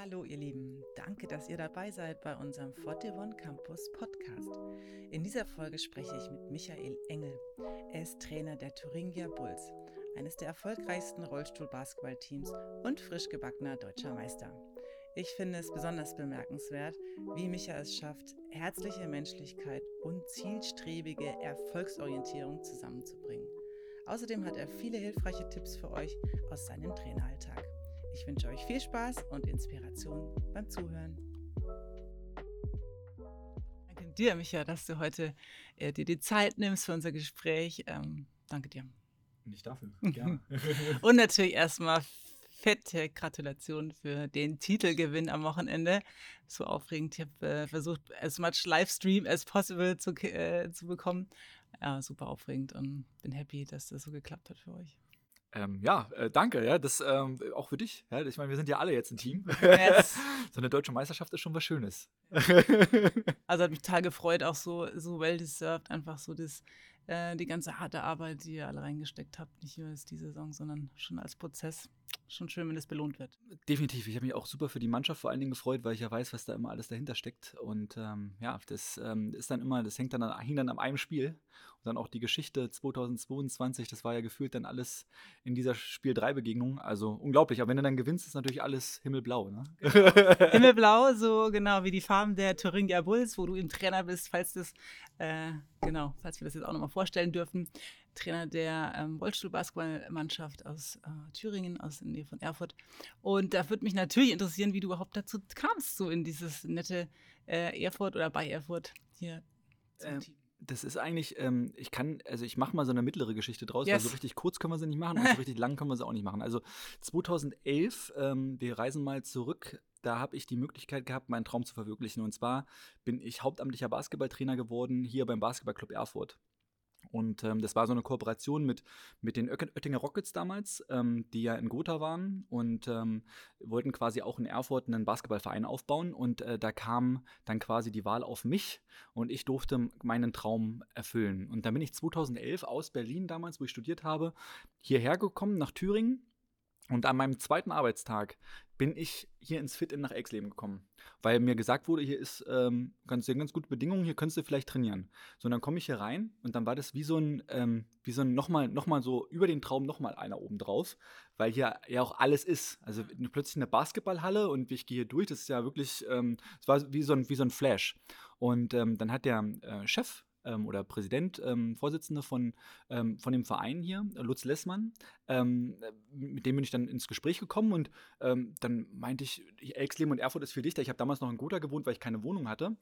Hallo ihr Lieben, danke, dass ihr dabei seid bei unserem Fortevon Campus Podcast. In dieser Folge spreche ich mit Michael Engel. Er ist Trainer der Thuringia Bulls, eines der erfolgreichsten Rollstuhl-Basketballteams und frisch gebackener deutscher Meister. Ich finde es besonders bemerkenswert, wie Micha es schafft, herzliche Menschlichkeit und zielstrebige Erfolgsorientierung zusammenzubringen. Außerdem hat er viele hilfreiche Tipps für euch aus seinem Traineralltag. Ich wünsche euch viel Spaß und Inspiration beim Zuhören. Danke dir, Micha, dass du heute äh, dir die Zeit nimmst für unser Gespräch. Ähm, danke dir. Nicht dafür, gerne. und natürlich erstmal fette Gratulation für den Titelgewinn am Wochenende. So aufregend. Ich habe äh, versucht, as much Livestream as possible zu, äh, zu bekommen. Ja, super aufregend und bin happy, dass das so geklappt hat für euch. Ähm, ja, äh, danke, ja, das ähm, auch für dich. Ja, ich meine, wir sind ja alle jetzt ein Team. Yes. so eine deutsche Meisterschaft ist schon was Schönes. also hat mich total gefreut, auch so, so well deserved, einfach so das, äh, die ganze harte Arbeit, die ihr alle reingesteckt habt, nicht nur als die Saison, sondern schon als Prozess schon schön, wenn es belohnt wird. Definitiv. Ich habe mich auch super für die Mannschaft vor allen Dingen gefreut, weil ich ja weiß, was da immer alles dahinter steckt. Und ähm, ja, das ähm, ist dann immer, das hängt dann, an, hing dann an einem Spiel. Und dann auch die Geschichte 2022, das war ja gefühlt dann alles in dieser Spiel 3 Begegnung. Also unglaublich. Aber wenn du dann gewinnst, ist natürlich alles himmelblau. Ne? Genau. himmelblau, so genau wie die Farben der Thuringia Bulls, wo du im Trainer bist, falls das, äh, genau, falls wir das jetzt auch nochmal vorstellen dürfen. Trainer der ähm, Rollstuhlbasketballmannschaft aus äh, Thüringen, aus der Nähe von Erfurt. Und da würde mich natürlich interessieren, wie du überhaupt dazu kamst, so in dieses nette äh, Erfurt oder bei Erfurt hier zum ähm, Team. Das ist eigentlich, ähm, ich kann, also ich mache mal so eine mittlere Geschichte draus, yes. weil so richtig kurz können wir sie nicht machen und so richtig lang können wir sie auch nicht machen. Also 2011, ähm, wir reisen mal zurück da habe ich die Möglichkeit gehabt, meinen Traum zu verwirklichen. Und zwar bin ich hauptamtlicher Basketballtrainer geworden hier beim Basketballclub Erfurt. Und ähm, das war so eine Kooperation mit, mit den Oettinger Rockets damals, ähm, die ja in Gotha waren und ähm, wollten quasi auch in Erfurt einen Basketballverein aufbauen. Und äh, da kam dann quasi die Wahl auf mich und ich durfte meinen Traum erfüllen. Und dann bin ich 2011 aus Berlin damals, wo ich studiert habe, hierher gekommen nach Thüringen und an meinem zweiten Arbeitstag bin ich hier ins Fit-In nach Exleben gekommen, weil mir gesagt wurde, hier ist ähm, ganz, ganz gute Bedingungen, hier könntest du vielleicht trainieren. So, und dann komme ich hier rein und dann war das wie so ein, ähm, wie so ein nochmal, nochmal so über den Traum nochmal einer oben drauf, weil hier ja auch alles ist. Also plötzlich eine Basketballhalle und ich gehe hier durch, das ist ja wirklich, ähm, es ähm, war wie so ein, wie so ein Flash. Und ähm, dann hat der äh, Chef ähm, oder Präsident, ähm, Vorsitzende von, ähm, von dem Verein hier, Lutz Lessmann. Ähm, mit dem bin ich dann ins Gespräch gekommen und ähm, dann meinte ich, Elxleben und Erfurt ist viel dichter. Ich habe damals noch in Gotha gewohnt, weil ich keine Wohnung hatte.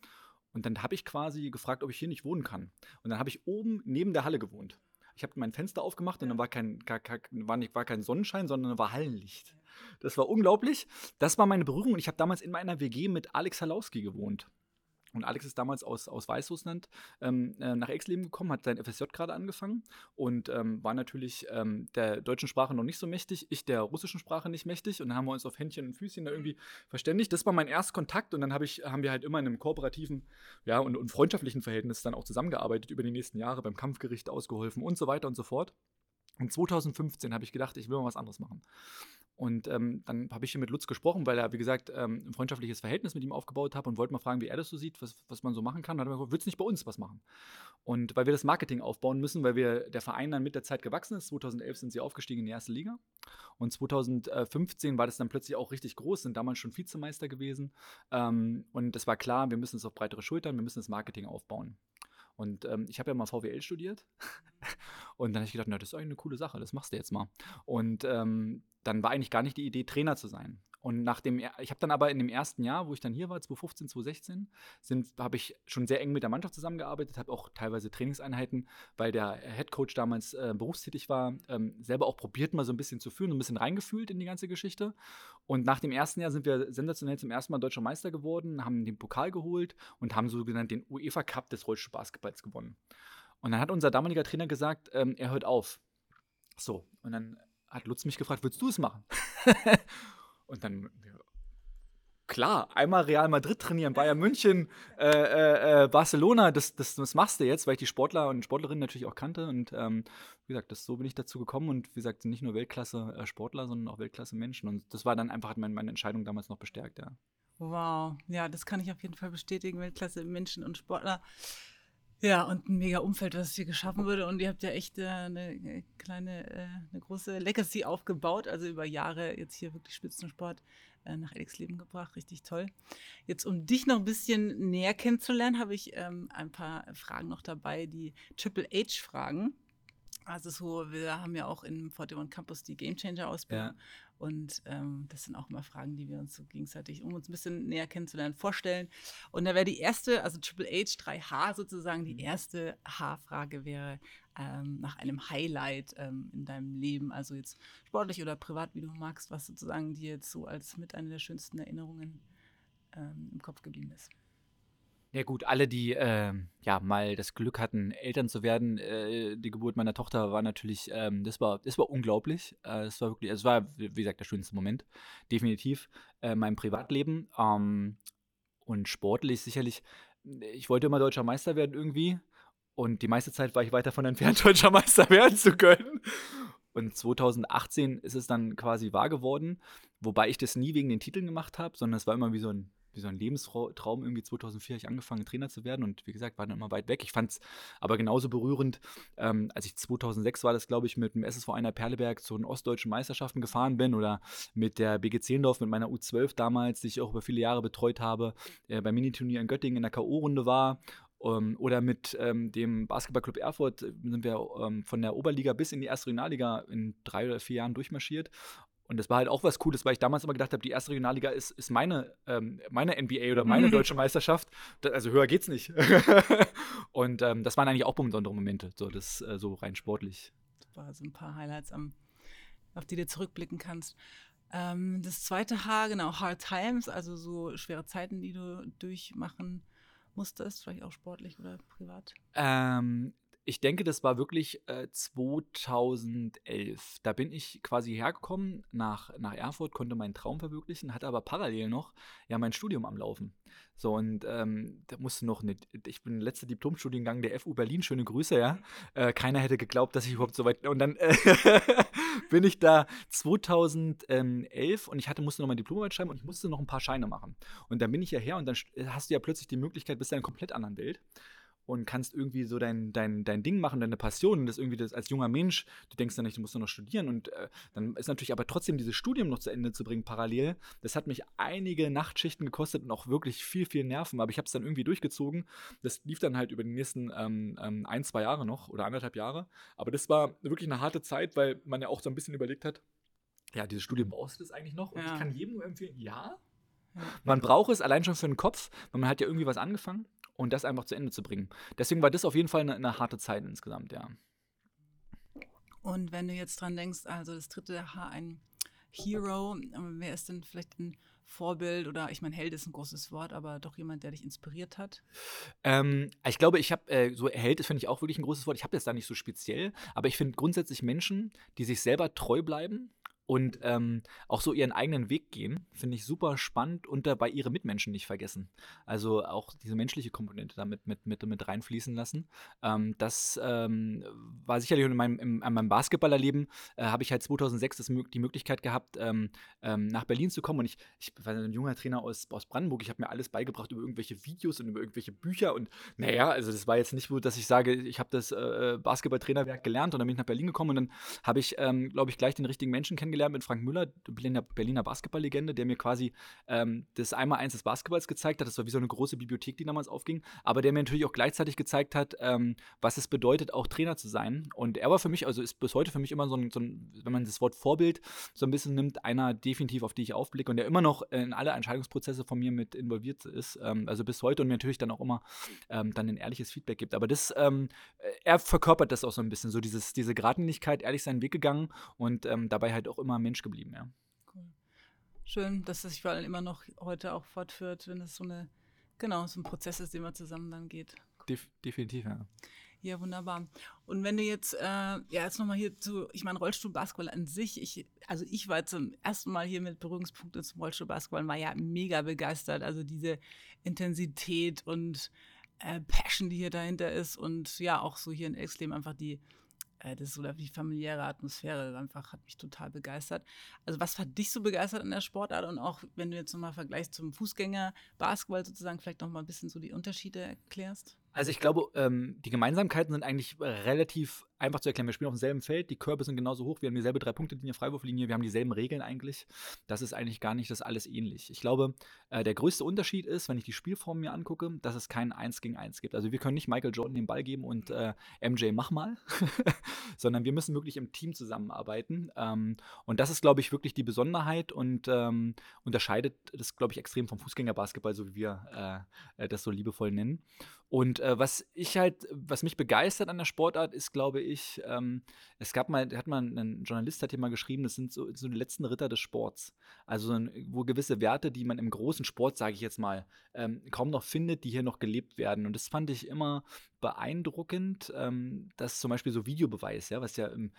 Und dann habe ich quasi gefragt, ob ich hier nicht wohnen kann. Und dann habe ich oben neben der Halle gewohnt. Ich habe mein Fenster aufgemacht und dann war kein, gar, gar, war, nicht, war kein Sonnenschein, sondern war Hallenlicht. Das war unglaublich. Das war meine Berührung und ich habe damals in meiner WG mit Alex Halowski gewohnt. Und Alex ist damals aus, aus Weißrussland ähm, äh, nach Exleben gekommen, hat sein FSJ gerade angefangen und ähm, war natürlich ähm, der deutschen Sprache noch nicht so mächtig, ich der russischen Sprache nicht mächtig. Und dann haben wir uns auf Händchen und Füßchen da irgendwie verständigt. Das war mein erster Kontakt und dann hab ich, haben wir halt immer in einem kooperativen ja, und, und freundschaftlichen Verhältnis dann auch zusammengearbeitet über die nächsten Jahre, beim Kampfgericht ausgeholfen und so weiter und so fort. Und 2015 habe ich gedacht, ich will mal was anderes machen. Und ähm, dann habe ich hier mit Lutz gesprochen, weil er, wie gesagt, ähm, ein freundschaftliches Verhältnis mit ihm aufgebaut hat und wollte mal fragen, wie er das so sieht, was, was man so machen kann. Und dann hat er gesagt, willst du nicht bei uns was machen? Und weil wir das Marketing aufbauen müssen, weil wir der Verein dann mit der Zeit gewachsen ist. 2011 sind sie aufgestiegen in die erste Liga. Und 2015 war das dann plötzlich auch richtig groß, sind damals schon Vizemeister gewesen. Ähm, und es war klar, wir müssen es auf breitere Schultern, wir müssen das Marketing aufbauen. Und ähm, ich habe ja mal VWL studiert. und dann habe ich gedacht, na, das ist eigentlich eine coole Sache, das machst du jetzt mal. Und ähm, dann war eigentlich gar nicht die Idee, Trainer zu sein. Und nach dem, ich habe dann aber in dem ersten Jahr, wo ich dann hier war, 2015, 2016, habe ich schon sehr eng mit der Mannschaft zusammengearbeitet, habe auch teilweise Trainingseinheiten, weil der Head Coach damals äh, berufstätig war, ähm, selber auch probiert, mal so ein bisschen zu führen, ein bisschen reingefühlt in die ganze Geschichte. Und nach dem ersten Jahr sind wir sensationell zum ersten Mal deutscher Meister geworden, haben den Pokal geholt und haben so genannt den UEFA Cup des Rollstuhlbasketballs gewonnen. Und dann hat unser damaliger Trainer gesagt, ähm, er hört auf. So, und dann hat Lutz mich gefragt, willst du es machen? Und dann, klar, einmal Real Madrid trainieren, Bayern München, äh, äh, äh, Barcelona, das, das, das machst du jetzt, weil ich die Sportler und Sportlerinnen natürlich auch kannte. Und ähm, wie gesagt, das, so bin ich dazu gekommen und wie gesagt, nicht nur Weltklasse-Sportler, äh, sondern auch Weltklasse-Menschen. Und das war dann einfach, hat meine, meine Entscheidung damals noch bestärkt, ja. Wow, ja, das kann ich auf jeden Fall bestätigen, Weltklasse-Menschen und Sportler. Ja, und ein mega Umfeld, was hier geschaffen wurde. Und ihr habt ja echt äh, eine äh, kleine, äh, eine große Legacy aufgebaut. Also über Jahre jetzt hier wirklich Spitzensport äh, nach Leben gebracht. Richtig toll. Jetzt, um dich noch ein bisschen näher kennenzulernen, habe ich ähm, ein paar Fragen noch dabei, die Triple H-Fragen. Also so, wir haben ja auch im 41 Campus die Game Changer Ausbildung. Ja. Und ähm, das sind auch immer Fragen, die wir uns so gegenseitig, um uns ein bisschen näher kennenzulernen, vorstellen. Und da wäre die erste, also Triple H 3H sozusagen, die mhm. erste H-Frage wäre ähm, nach einem Highlight ähm, in deinem Leben, also jetzt sportlich oder privat, wie du magst, was sozusagen dir jetzt so als mit einer der schönsten Erinnerungen ähm, im Kopf geblieben ist. Ja gut, alle, die äh, ja mal das Glück hatten, Eltern zu werden, äh, die Geburt meiner Tochter war natürlich, ähm, das war, das war unglaublich. Äh, das war wirklich, es war wie gesagt der schönste Moment, definitiv äh, mein Privatleben ähm, und sportlich sicherlich. Ich wollte immer deutscher Meister werden irgendwie und die meiste Zeit war ich weiter von entfernt, deutscher Meister werden zu können. Und 2018 ist es dann quasi wahr geworden, wobei ich das nie wegen den Titeln gemacht habe, sondern es war immer wie so ein wie so ein Lebenstraum. Irgendwie 2004 habe ich angefangen, Trainer zu werden und wie gesagt, war dann immer weit weg. Ich fand es aber genauso berührend, ähm, als ich 2006 war das, glaube ich, mit dem SSV Einer Perleberg zu den ostdeutschen Meisterschaften gefahren bin oder mit der BG Zehlendorf, mit meiner U12 damals, die ich auch über viele Jahre betreut habe, äh, beim Miniturnier in Göttingen in der K.O.-Runde war ähm, oder mit ähm, dem Basketballclub Erfurt sind wir ähm, von der Oberliga bis in die erste Regionalliga in drei oder vier Jahren durchmarschiert. Und das war halt auch was Cooles, weil ich damals immer gedacht habe, die erste Regionalliga ist, ist meine, ähm, meine NBA oder meine mhm. deutsche Meisterschaft. Das, also höher geht's nicht. und ähm, das waren eigentlich auch besondere Momente, so, das, äh, so rein sportlich. Super, so ein paar Highlights, am, auf die du zurückblicken kannst. Ähm, das zweite H, genau, Hard Times, also so schwere Zeiten, die du durchmachen musstest, vielleicht auch sportlich oder privat? Ähm, ich denke, das war wirklich äh, 2011. Da bin ich quasi hergekommen nach, nach Erfurt, konnte meinen Traum verwirklichen, hatte aber parallel noch ja mein Studium am Laufen. So, und ähm, da musste noch nicht, ich bin letzter Diplomstudiengang der FU Berlin, schöne Grüße, ja. Äh, keiner hätte geglaubt, dass ich überhaupt so weit, und dann äh, bin ich da 2011 und ich hatte, musste noch mein Diplomarbeit schreiben und ich musste noch ein paar Scheine machen. Und dann bin ich ja her und dann hast du ja plötzlich die Möglichkeit, bist in einer komplett anderen Welt und kannst irgendwie so dein, dein, dein Ding machen, deine Passion und das irgendwie das als junger Mensch, du denkst dann nicht, du musst noch studieren und äh, dann ist natürlich aber trotzdem dieses Studium noch zu Ende zu bringen parallel. Das hat mich einige Nachtschichten gekostet und auch wirklich viel, viel Nerven, aber ich habe es dann irgendwie durchgezogen. Das lief dann halt über die nächsten ähm, ähm, ein, zwei Jahre noch oder anderthalb Jahre, aber das war wirklich eine harte Zeit, weil man ja auch so ein bisschen überlegt hat, ja, dieses Studium brauchst du das eigentlich noch? Und ja. ich kann jedem nur empfehlen, ja, man braucht es allein schon für den Kopf, weil man hat ja irgendwie was angefangen und das einfach zu Ende zu bringen. Deswegen war das auf jeden Fall eine, eine harte Zeit insgesamt, ja. Und wenn du jetzt dran denkst, also das dritte H, ein Hero, wer ist denn vielleicht ein Vorbild oder ich meine, Held ist ein großes Wort, aber doch jemand, der dich inspiriert hat? Ähm, ich glaube, ich habe, äh, so Held ist, finde ich auch wirklich ein großes Wort. Ich habe jetzt da nicht so speziell, aber ich finde grundsätzlich Menschen, die sich selber treu bleiben und ähm, auch so ihren eigenen Weg gehen, finde ich super spannend und dabei ihre Mitmenschen nicht vergessen. Also auch diese menschliche Komponente damit mit, mit, mit reinfließen lassen. Ähm, das ähm, war sicherlich in meinem, in, in meinem Basketballerleben, äh, habe ich halt 2006 das, die Möglichkeit gehabt, ähm, ähm, nach Berlin zu kommen und ich, ich war ein junger Trainer aus, aus Brandenburg, ich habe mir alles beigebracht über irgendwelche Videos und über irgendwelche Bücher und naja, also das war jetzt nicht so, dass ich sage, ich habe das äh, Basketballtrainerwerk gelernt und dann bin ich nach Berlin gekommen und dann habe ich, ähm, glaube ich, gleich den richtigen Menschen kennengelernt kennengelernt mit Frank Müller, Berliner, Berliner Basketballlegende, der mir quasi ähm, das Einmal-Eins des Basketballs gezeigt hat. Das war wie so eine große Bibliothek, die damals aufging. Aber der mir natürlich auch gleichzeitig gezeigt hat, ähm, was es bedeutet, auch Trainer zu sein. Und er war für mich, also ist bis heute für mich immer so ein, so ein, wenn man das Wort Vorbild so ein bisschen nimmt, einer definitiv, auf die ich aufblicke und der immer noch in alle Entscheidungsprozesse von mir mit involviert ist. Ähm, also bis heute und mir natürlich dann auch immer ähm, dann ein ehrliches Feedback gibt. Aber das, ähm, er verkörpert das auch so ein bisschen, so dieses, diese Geradlinigkeit, ehrlich seinen Weg gegangen und ähm, dabei halt auch immer Mensch geblieben, ja. Cool. Schön, dass es sich vor allem immer noch heute auch fortführt, wenn es so eine, genau, so ein Prozess ist, den man zusammen dann geht. Def definitiv, ja. Ja, wunderbar. Und wenn du jetzt, äh, ja, jetzt nochmal hier zu, ich meine, Rollstuhlbasketball an sich, ich, also ich war zum ersten Mal hier mit Berührungspunkten zum Rollstuhlbasketball, war ja mega begeistert. Also diese Intensität und äh, Passion, die hier dahinter ist und ja, auch so hier in Exlem einfach die, das ist so die familiäre Atmosphäre einfach hat mich total begeistert. Also was hat dich so begeistert an der Sportart und auch wenn du jetzt nochmal vergleichst zum Fußgänger Basketball sozusagen vielleicht nochmal ein bisschen so die Unterschiede erklärst? Also ich glaube, ähm, die Gemeinsamkeiten sind eigentlich relativ einfach zu erklären. Wir spielen auf demselben Feld, die Körbe sind genauso hoch, wir haben dieselbe Drei-Punkte-Linie, Freiwurflinie, wir haben dieselben Regeln eigentlich. Das ist eigentlich gar nicht das alles ähnlich. Ich glaube, äh, der größte Unterschied ist, wenn ich die Spielform mir angucke, dass es kein 1 gegen 1 gibt. Also wir können nicht Michael Jordan den Ball geben und äh, MJ mach mal, sondern wir müssen wirklich im Team zusammenarbeiten. Ähm, und das ist, glaube ich, wirklich die Besonderheit und ähm, unterscheidet das, glaube ich, extrem vom Fußgängerbasketball, so wie wir äh, äh das so liebevoll nennen. Und äh, was ich halt, was mich begeistert an der Sportart ist, glaube ich, ähm, es gab mal, hat mal ein Journalist hat hier mal geschrieben, das sind so, so die letzten Ritter des Sports. Also wo gewisse Werte, die man im großen Sport, sage ich jetzt mal, ähm, kaum noch findet, die hier noch gelebt werden. Und das fand ich immer beeindruckend, ähm, dass zum Beispiel so Videobeweis, ja, was ja im,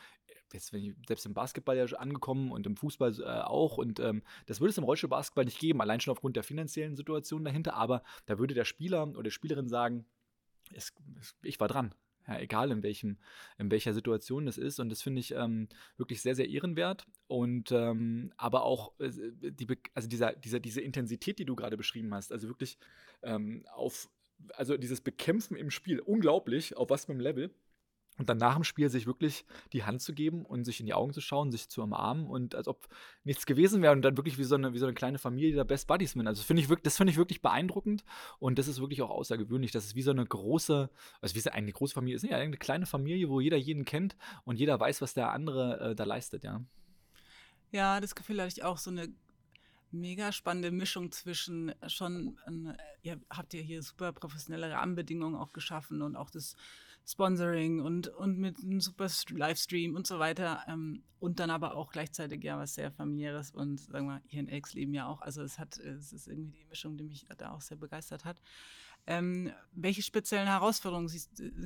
jetzt ich, selbst im Basketball ja angekommen und im Fußball äh, auch. Und ähm, das würde es im Rollstuhlbasketball nicht geben, allein schon aufgrund der finanziellen Situation dahinter. Aber da würde der Spieler oder die Spielerin sagen, es, es, ich war dran. Ja, egal in welchem, in welcher Situation das ist. Und das finde ich ähm, wirklich sehr, sehr ehrenwert. Und ähm, aber auch äh, die, also dieser, dieser, diese Intensität, die du gerade beschrieben hast, also wirklich ähm, auf, also dieses Bekämpfen im Spiel, unglaublich, auf was für einem Level. Und dann nach dem Spiel sich wirklich die Hand zu geben und sich in die Augen zu schauen, sich zu umarmen und als ob nichts gewesen wäre und dann wirklich wie so eine, wie so eine kleine Familie der Best Buddies sind. Also das finde ich, wirklich, das find ich wirklich beeindruckend und das ist wirklich auch außergewöhnlich. Das ist wie so eine große, also wie so eine große Familie ist, ja eine kleine Familie, wo jeder jeden kennt und jeder weiß, was der andere äh, da leistet, ja. Ja, das Gefühl hatte ich auch so eine mega spannende Mischung zwischen schon, äh, ihr habt ja hier super professionelle Rahmenbedingungen auch geschaffen und auch das Sponsoring und, und mit einem super Livestream und so weiter. Ähm, und dann aber auch gleichzeitig ja was sehr familiäres und sagen wir hier in Elks leben ja auch. Also es hat, es ist irgendwie die Mischung, die mich da auch sehr begeistert hat. Ähm, welche speziellen Herausforderungen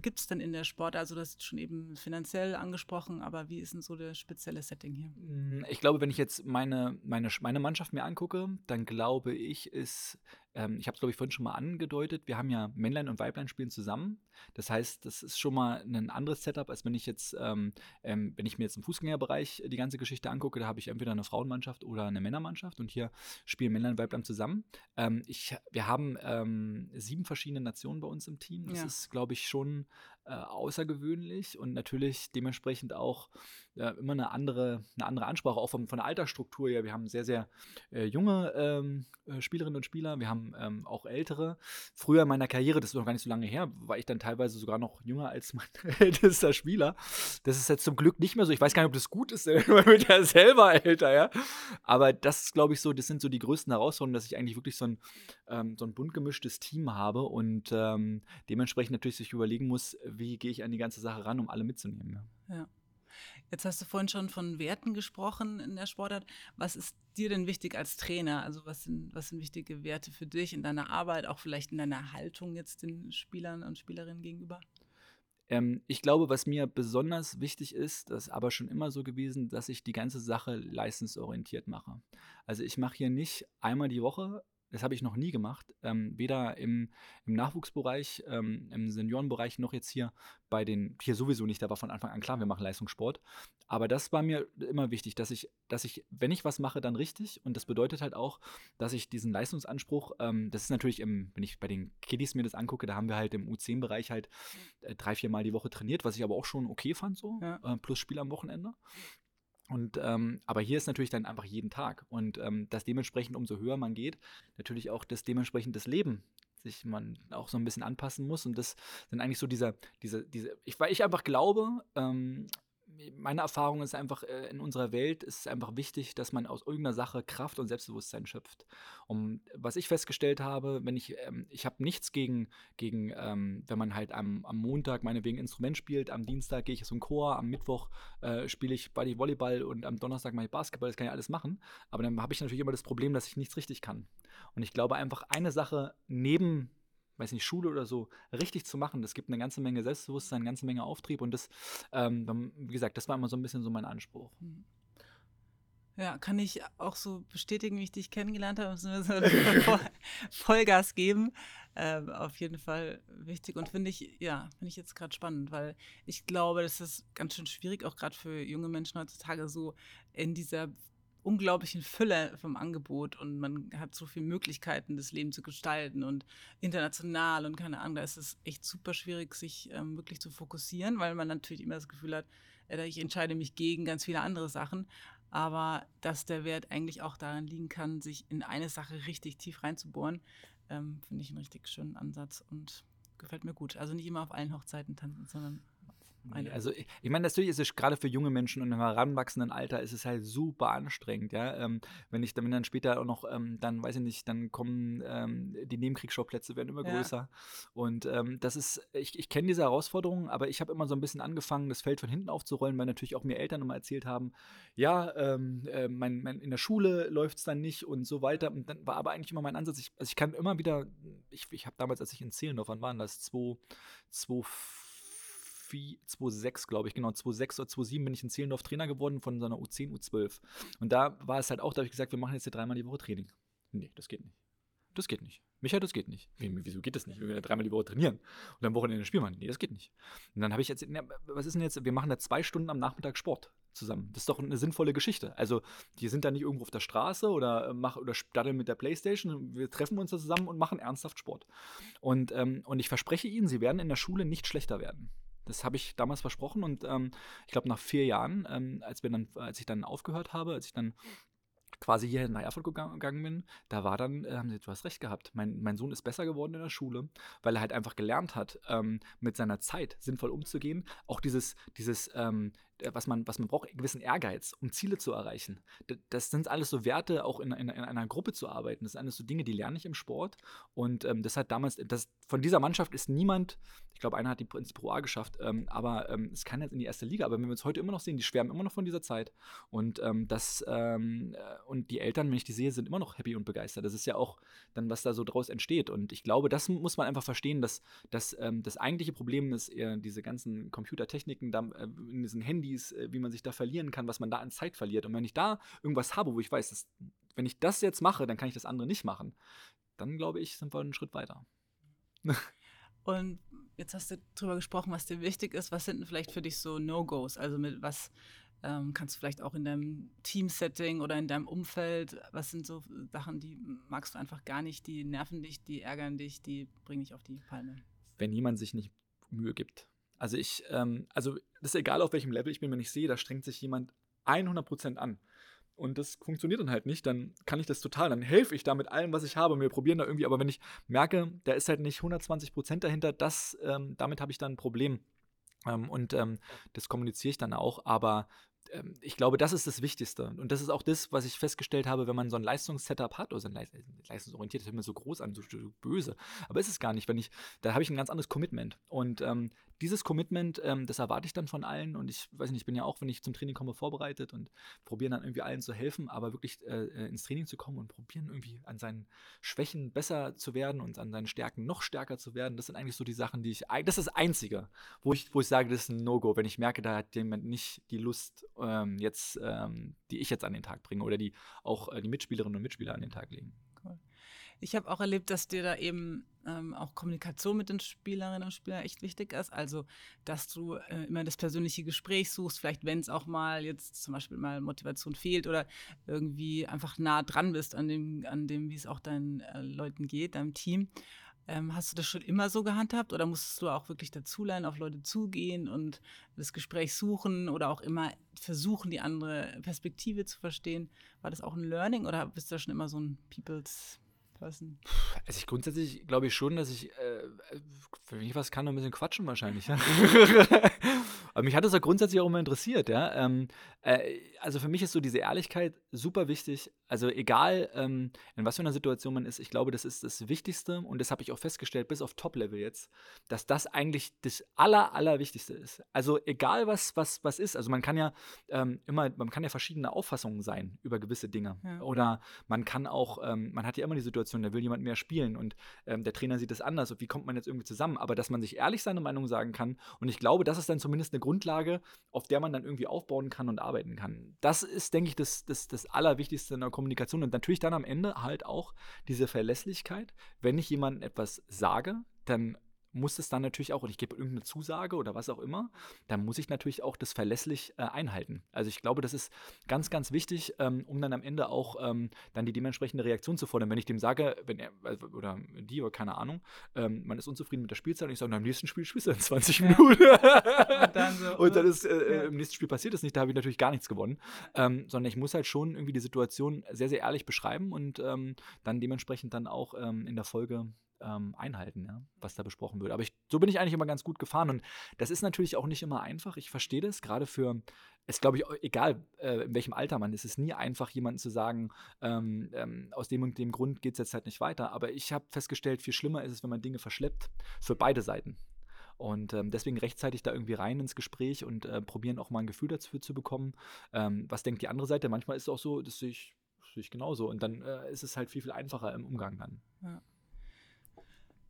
gibt es denn in der Sport? Also das ist schon eben finanziell angesprochen, aber wie ist denn so das spezielle Setting hier? Hm, ich glaube, wenn ich jetzt meine, meine, meine Mannschaft mir angucke, dann glaube ich, ist ähm, ich habe es, glaube ich, vorhin schon mal angedeutet, wir haben ja Männlein und Weiblein spielen zusammen. Das heißt, das ist schon mal ein anderes Setup, als wenn ich jetzt, ähm, ähm, wenn ich mir jetzt im Fußgängerbereich die ganze Geschichte angucke, da habe ich entweder eine Frauenmannschaft oder eine Männermannschaft und hier spielen Männlein und Weiblein zusammen. Ähm, ich, wir haben ähm, sieben verschiedene Nationen bei uns im Team. Das ja. ist, glaube ich, schon äh, außergewöhnlich und natürlich dementsprechend auch äh, immer eine andere, eine andere Ansprache, auch von, von der Altersstruktur her. Wir haben sehr, sehr äh, junge ähm, äh, Spielerinnen und Spieler, wir haben ähm, auch ältere. Früher in meiner Karriere, das ist noch gar nicht so lange her, war ich dann teilweise sogar noch jünger als mein ältester Spieler. Das ist jetzt zum Glück nicht mehr so. Ich weiß gar nicht, ob das gut ist, man wird ja selber älter, ja. Aber das ist, glaube ich, so, das sind so die größten Herausforderungen, dass ich eigentlich wirklich so ein, ähm, so ein bunt gemischtes Team habe und ähm, dementsprechend natürlich sich überlegen muss, wie gehe ich an die ganze Sache ran, um alle mitzunehmen. Ja. ja. Jetzt hast du vorhin schon von Werten gesprochen in der Sportart. Was ist dir denn wichtig als Trainer? Also was sind, was sind wichtige Werte für dich in deiner Arbeit, auch vielleicht in deiner Haltung jetzt den Spielern und Spielerinnen gegenüber? Ähm, ich glaube, was mir besonders wichtig ist, das ist aber schon immer so gewesen, dass ich die ganze Sache leistungsorientiert mache. Also ich mache hier nicht einmal die Woche das habe ich noch nie gemacht. Ähm, weder im, im Nachwuchsbereich, ähm, im Seniorenbereich noch jetzt hier bei den, hier sowieso nicht, da war von Anfang an klar, wir machen Leistungssport. Aber das war mir immer wichtig, dass ich, dass ich, wenn ich was mache, dann richtig. Und das bedeutet halt auch, dass ich diesen Leistungsanspruch, ähm, das ist natürlich im, wenn ich bei den Kiddies mir das angucke, da haben wir halt im U10-Bereich halt äh, drei, vier Mal die Woche trainiert, was ich aber auch schon okay fand, so, ja. äh, plus Spiel am Wochenende. Und ähm, aber hier ist natürlich dann einfach jeden Tag. Und ähm, das dementsprechend umso höher man geht, natürlich auch das dementsprechend das Leben sich man auch so ein bisschen anpassen muss. Und das sind eigentlich so dieser diese diese ich weil ich einfach glaube ähm, meine Erfahrung ist einfach, äh, in unserer Welt ist es einfach wichtig, dass man aus irgendeiner Sache Kraft und Selbstbewusstsein schöpft. Und was ich festgestellt habe, wenn ich, ähm, ich habe nichts gegen, gegen ähm, wenn man halt am, am Montag meinetwegen Instrument spielt, am Dienstag gehe ich zum Chor, am Mittwoch äh, spiele ich Body Volleyball und am Donnerstag mache ich Basketball, das kann ich alles machen. Aber dann habe ich natürlich immer das Problem, dass ich nichts richtig kann. Und ich glaube einfach, eine Sache neben weiß nicht, Schule oder so richtig zu machen. Das gibt eine ganze Menge Selbstbewusstsein, eine ganze Menge Auftrieb und das, ähm, wie gesagt, das war immer so ein bisschen so mein Anspruch. Mhm. Ja, kann ich auch so bestätigen, wie ich dich kennengelernt habe. Müssen wir so Vollgas geben. Äh, auf jeden Fall wichtig und finde ich, ja, finde ich jetzt gerade spannend, weil ich glaube, das ist ganz schön schwierig, auch gerade für junge Menschen heutzutage so in dieser unglaublichen Fülle vom Angebot und man hat so viele Möglichkeiten, das Leben zu gestalten und international und keine Ahnung, da ist es echt super schwierig, sich ähm, wirklich zu fokussieren, weil man natürlich immer das Gefühl hat, äh, ich entscheide mich gegen ganz viele andere Sachen aber dass der Wert eigentlich auch darin liegen kann, sich in eine Sache richtig tief reinzubohren, ähm, finde ich einen richtig schönen Ansatz und gefällt mir gut. Also nicht immer auf allen Hochzeiten tanzen, sondern Nee, also ich, ich meine, natürlich ist es gerade für junge Menschen und im heranwachsenden Alter ist es halt super anstrengend, ja. Ähm, wenn ich dann, dann später auch noch, ähm, dann weiß ich nicht, dann kommen ähm, die Nebenkriegsschauplätze werden immer größer. Ja. Und ähm, das ist, ich, ich kenne diese Herausforderungen, aber ich habe immer so ein bisschen angefangen, das Feld von hinten aufzurollen, weil natürlich auch mir Eltern immer erzählt haben, ja, ähm, äh, mein, mein, in der Schule läuft es dann nicht und so weiter. Und dann war aber eigentlich immer mein Ansatz, ich, also ich kann immer wieder, ich, ich habe damals, als ich in Zehlendorf, wann waren das? 2, 2, 2006, glaube ich, genau, 2006 oder 2007 bin ich in Zehlendorf Trainer geworden von so einer U10, U12. Und da war es halt auch, da habe ich gesagt, wir machen jetzt hier dreimal die Woche Training. Nee, das geht nicht. Das geht nicht. Michael, das geht nicht. Wieso geht das nicht? Wir werden dreimal die Woche trainieren und am Wochenende Spiel machen. Nee, das geht nicht. Und dann habe ich jetzt, was ist denn jetzt? Wir machen da zwei Stunden am Nachmittag Sport zusammen. Das ist doch eine sinnvolle Geschichte. Also, die sind da nicht irgendwo auf der Straße oder, mach, oder daddeln mit der Playstation. Wir treffen uns da zusammen und machen ernsthaft Sport. Und, ähm, und ich verspreche Ihnen, Sie werden in der Schule nicht schlechter werden. Das habe ich damals versprochen und ähm, ich glaube nach vier Jahren, ähm, als, wir dann, als ich dann aufgehört habe, als ich dann quasi hier nach Erfurt gegangen bin, da war dann, äh, haben sie, du hast recht gehabt, mein, mein Sohn ist besser geworden in der Schule, weil er halt einfach gelernt hat, ähm, mit seiner Zeit sinnvoll umzugehen. Auch dieses, dieses ähm, äh, was man, was man braucht, gewissen Ehrgeiz, um Ziele zu erreichen. Das sind alles so Werte, auch in, in, in einer Gruppe zu arbeiten. Das sind alles so Dinge, die lerne ich im Sport. Und ähm, das hat damals, das, von dieser Mannschaft ist niemand, ich glaube, einer hat die ins Pro A geschafft, ähm, aber ähm, es kann jetzt in die erste Liga. Aber wenn wir uns heute immer noch sehen, die schwärmen immer noch von dieser Zeit. Und ähm, das, ähm, äh, und die Eltern, wenn ich die sehe, sind immer noch happy und begeistert. Das ist ja auch dann, was da so draus entsteht. Und ich glaube, das muss man einfach verstehen, dass, dass ähm, das eigentliche Problem ist eher diese ganzen Computertechniken, da, äh, in diesen Handys, Handys, äh, wie man sich da verlieren kann, was man da an Zeit verliert. Und wenn ich da irgendwas habe, wo ich weiß, dass, wenn ich das jetzt mache, dann kann ich das andere nicht machen, dann glaube ich, sind wir einen Schritt weiter. Und jetzt hast du darüber gesprochen, was dir wichtig ist. Was sind denn vielleicht für dich so No-Gos? Also mit was ähm, kannst du vielleicht auch in deinem Team-Setting oder in deinem Umfeld, was sind so Sachen, die magst du einfach gar nicht, die nerven dich, die ärgern dich, die bringen dich auf die Palme? Wenn jemand sich nicht Mühe gibt. Also ich, ähm, also das ist egal auf welchem Level ich bin, wenn ich sehe, da strengt sich jemand 100% an. Und das funktioniert dann halt nicht, dann kann ich das total, dann helfe ich da mit allem, was ich habe. Wir probieren da irgendwie, aber wenn ich merke, da ist halt nicht 120% dahinter, das, ähm, damit habe ich dann ein Problem. Ähm, und ähm, das kommuniziere ich dann auch, aber ähm, ich glaube, das ist das Wichtigste. Und das ist auch das, was ich festgestellt habe, wenn man so ein Leistungssetup hat, oder so ein Leist leistungsorientiert, das hört mir so groß an, so, so, böse. Aber ist es gar nicht. Wenn ich, da habe ich ein ganz anderes Commitment. Und ähm, dieses Commitment, ähm, das erwarte ich dann von allen. Und ich weiß nicht, ich bin ja auch, wenn ich zum Training komme, vorbereitet und probiere dann irgendwie allen zu helfen, aber wirklich äh, äh, ins Training zu kommen und probieren irgendwie an seinen Schwächen besser zu werden und an seinen Stärken noch stärker zu werden. Das sind eigentlich so die Sachen, die ich, das ist das Einzige, wo ich, wo ich sage, das ist ein No-Go, wenn ich merke, da hat jemand nicht die Lust, ähm, jetzt, ähm, die ich jetzt an den Tag bringe oder die auch äh, die Mitspielerinnen und Mitspieler an den Tag legen. Ich habe auch erlebt, dass dir da eben ähm, auch Kommunikation mit den Spielerinnen und Spielern echt wichtig ist. Also, dass du äh, immer das persönliche Gespräch suchst, vielleicht wenn es auch mal jetzt zum Beispiel mal Motivation fehlt oder irgendwie einfach nah dran bist an dem, an dem wie es auch deinen äh, Leuten geht, deinem Team. Ähm, hast du das schon immer so gehandhabt oder musstest du auch wirklich dazulernen, auf Leute zugehen und das Gespräch suchen oder auch immer versuchen, die andere Perspektive zu verstehen? War das auch ein Learning oder bist du da schon immer so ein People's Person? Also ich grundsätzlich glaube ich schon, dass ich, äh, wenn ich was kann, noch ein bisschen quatschen wahrscheinlich. Ja? Aber mich hat das ja grundsätzlich auch immer interessiert, ja. Ähm, äh, also für mich ist so diese Ehrlichkeit super wichtig. Also egal, ähm, in was für einer Situation man ist, ich glaube, das ist das Wichtigste und das habe ich auch festgestellt, bis auf Top-Level jetzt, dass das eigentlich das Aller, Allerwichtigste ist. Also egal, was, was, was ist. Also man kann ja ähm, immer, man kann ja verschiedene Auffassungen sein über gewisse Dinge. Ja. Oder man kann auch, ähm, man hat ja immer die Situation, da will jemand mehr spielen und ähm, der Trainer sieht das anders und wie kommt man jetzt irgendwie zusammen. Aber dass man sich ehrlich seine Meinung sagen kann und ich glaube, das ist dann zumindest eine Grundlage, auf der man dann irgendwie aufbauen kann und arbeiten kann. Das ist, denke ich, das, das, das Allerwichtigste in der Kommunikation und natürlich dann am Ende halt auch diese Verlässlichkeit. Wenn ich jemandem etwas sage, dann muss es dann natürlich auch, und ich gebe irgendeine Zusage oder was auch immer, dann muss ich natürlich auch das verlässlich äh, einhalten. Also ich glaube, das ist ganz, ganz wichtig, ähm, um dann am Ende auch ähm, dann die dementsprechende Reaktion zu fordern. Wenn ich dem sage, wenn er, also, oder die, oder keine Ahnung, ähm, man ist unzufrieden mit der Spielzeit und ich sage, im nächsten Spiel spielst du in 20 ja. Minuten. und dann, so, und dann ist, äh, ja. im nächsten Spiel passiert es nicht, da habe ich natürlich gar nichts gewonnen. Ähm, sondern ich muss halt schon irgendwie die Situation sehr, sehr ehrlich beschreiben und ähm, dann dementsprechend dann auch ähm, in der Folge ähm, einhalten, ja, was da besprochen wird. Aber ich, so bin ich eigentlich immer ganz gut gefahren und das ist natürlich auch nicht immer einfach. Ich verstehe das, gerade für, es glaube ich, egal äh, in welchem Alter man ist, es ist nie einfach, jemandem zu sagen, ähm, ähm, aus dem und dem Grund geht es jetzt halt nicht weiter. Aber ich habe festgestellt, viel schlimmer ist es, wenn man Dinge verschleppt, für beide Seiten. Und ähm, deswegen rechtzeitig da irgendwie rein ins Gespräch und äh, probieren auch mal ein Gefühl dafür zu bekommen. Ähm, was denkt die andere Seite? Manchmal ist es auch so, das sehe ich, genauso. Und dann äh, ist es halt viel, viel einfacher im Umgang dann. Ja.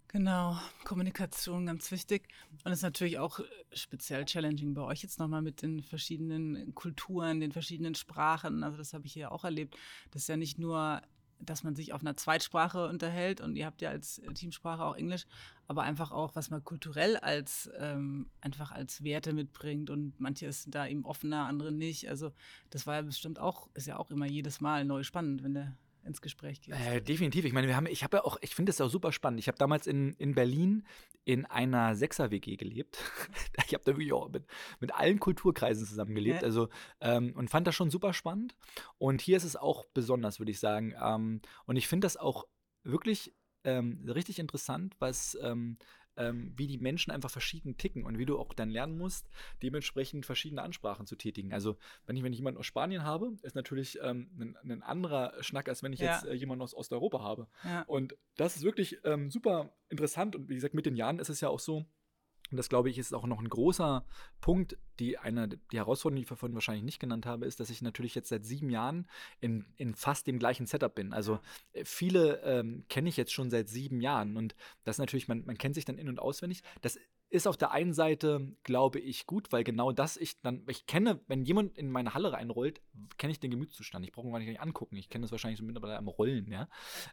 Genau, Kommunikation ganz wichtig. Und ist natürlich auch äh, speziell challenging bei euch jetzt nochmal mit den verschiedenen Kulturen, den verschiedenen Sprachen. Also das habe ich hier auch erlebt. Das ist ja nicht nur, dass man sich auf einer Zweitsprache unterhält und ihr habt ja als Teamsprache auch Englisch, aber einfach auch, was man kulturell als ähm, einfach als Werte mitbringt und manche sind da eben offener, andere nicht. Also das war ja bestimmt auch, ist ja auch immer jedes Mal neu spannend, wenn der ins Gespräch gehst. Äh, definitiv. Ich meine, wir haben, ich habe ja auch, ich finde es auch super spannend. Ich habe damals in, in Berlin in einer Sechser-WG gelebt. ich habe da wirklich auch mit, mit allen Kulturkreisen zusammengelebt. Ja. Also, ähm, und fand das schon super spannend. Und hier ist es auch besonders, würde ich sagen. Ähm, und ich finde das auch wirklich ähm, richtig interessant, was ähm, ähm, wie die Menschen einfach verschieden ticken und wie du auch dann lernen musst, dementsprechend verschiedene Ansprachen zu tätigen. Also wenn ich, wenn ich jemanden aus Spanien habe, ist natürlich ähm, ein, ein, anderer Schnack, als wenn ich ja. jetzt äh, jemanden aus Osteuropa habe. Ja. Und das ist wirklich ähm, super interessant und wie gesagt, mit den Jahren ist es ja auch so, und das glaube ich ist auch noch ein großer Punkt, die eine, die Herausforderung, die ich vorhin wahrscheinlich nicht genannt habe, ist, dass ich natürlich jetzt seit sieben Jahren in, in fast dem gleichen Setup bin. Also äh, viele ähm, kenne ich jetzt schon seit sieben Jahren und das natürlich, man, man kennt sich dann in- und auswendig. Das ist auf der einen Seite, glaube ich, gut, weil genau das ich dann, ich kenne, wenn jemand in meine Halle reinrollt, kenne ich den Gemütszustand. Ich brauche ihn gar nicht angucken. Ich kenne das wahrscheinlich so mittlerweile am Rollen, ja.